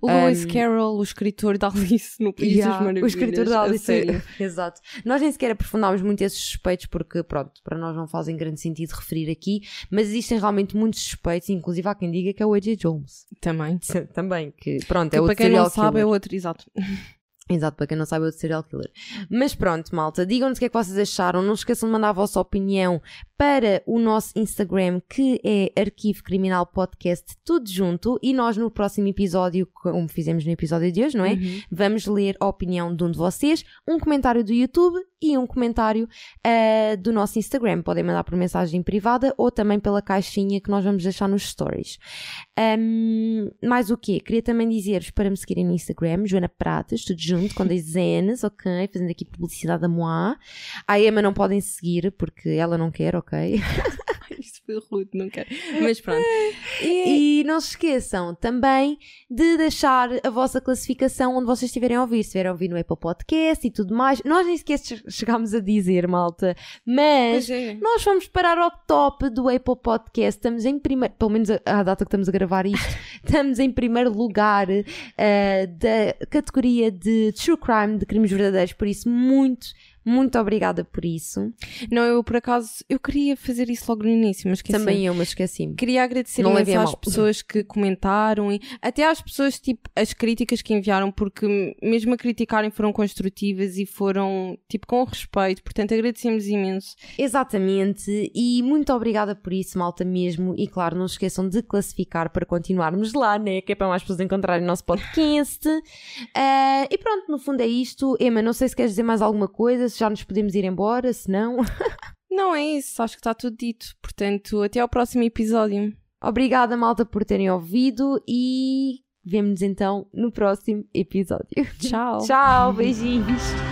O Lewis um, Carroll, o escritor da Alice no País yeah, das Maravilhas. O escritor da Alice, exato. Nós nem sequer aprofundámos muito esses suspeitos porque, pronto, para nós não fazem grande sentido referir aqui, mas existem realmente muitos suspeitos, inclusive há quem diga que é o A.J. Jones. Também. Também, que pronto, que é outro Para quem não sabe, é outro, exato. Exato, para quem não sabe, eu de serial killer. Mas pronto, malta, digam-nos o que é que vocês acharam. Não se esqueçam de mandar a vossa opinião para o nosso Instagram, que é Arquivo Criminal Podcast, tudo junto. E nós, no próximo episódio, como fizemos no episódio de hoje, não é? Uhum. Vamos ler a opinião de um de vocês, um comentário do YouTube e um comentário uh, do nosso Instagram. Podem mandar por mensagem privada ou também pela caixinha que nós vamos deixar nos stories. Um, mais o quê? Queria também dizer-vos para me seguirem no Instagram, Joana Pratas, tudo junto, com dois N's, ok? Fazendo aqui publicidade a Moá. A Emma não podem seguir porque ela não quer, ok? Foi rude, não quero. Mas pronto. E, e, não se esqueçam também de deixar a vossa classificação onde vocês estiverem a ouvir. Se estiverem a ouvir no Apple Podcast e tudo mais. Nós nem sequer chegámos a dizer, malta. Mas é. nós vamos parar ao top do Apple Podcast. Estamos em primeiro, pelo menos à data que estamos a gravar isto, estamos em primeiro lugar uh, da categoria de True Crime, de crimes verdadeiros. Por isso, muito muito obrigada por isso. Não, eu por acaso, eu queria fazer isso logo no início, mas esqueci. Também eu, mas esqueci-me. Queria agradecer Não imenso às pessoas que comentaram e até às pessoas, tipo, as críticas que enviaram, porque mesmo a criticarem foram construtivas e foram, tipo, com respeito. Portanto, agradecemos imenso. Exatamente. E muito obrigada por isso, malta mesmo. E claro, não se esqueçam de classificar para continuarmos lá, né? Que é para mais pessoas encontrarem o nosso podcast. uh, e pronto, no fundo é isto. Emma, não sei se queres dizer mais alguma coisa se já nos podemos ir embora, se não. não é isso, acho que está tudo dito. Portanto, até ao próximo episódio. Obrigada, malta, por terem ouvido e vemo-nos então no próximo episódio. Tchau. Tchau, beijinhos.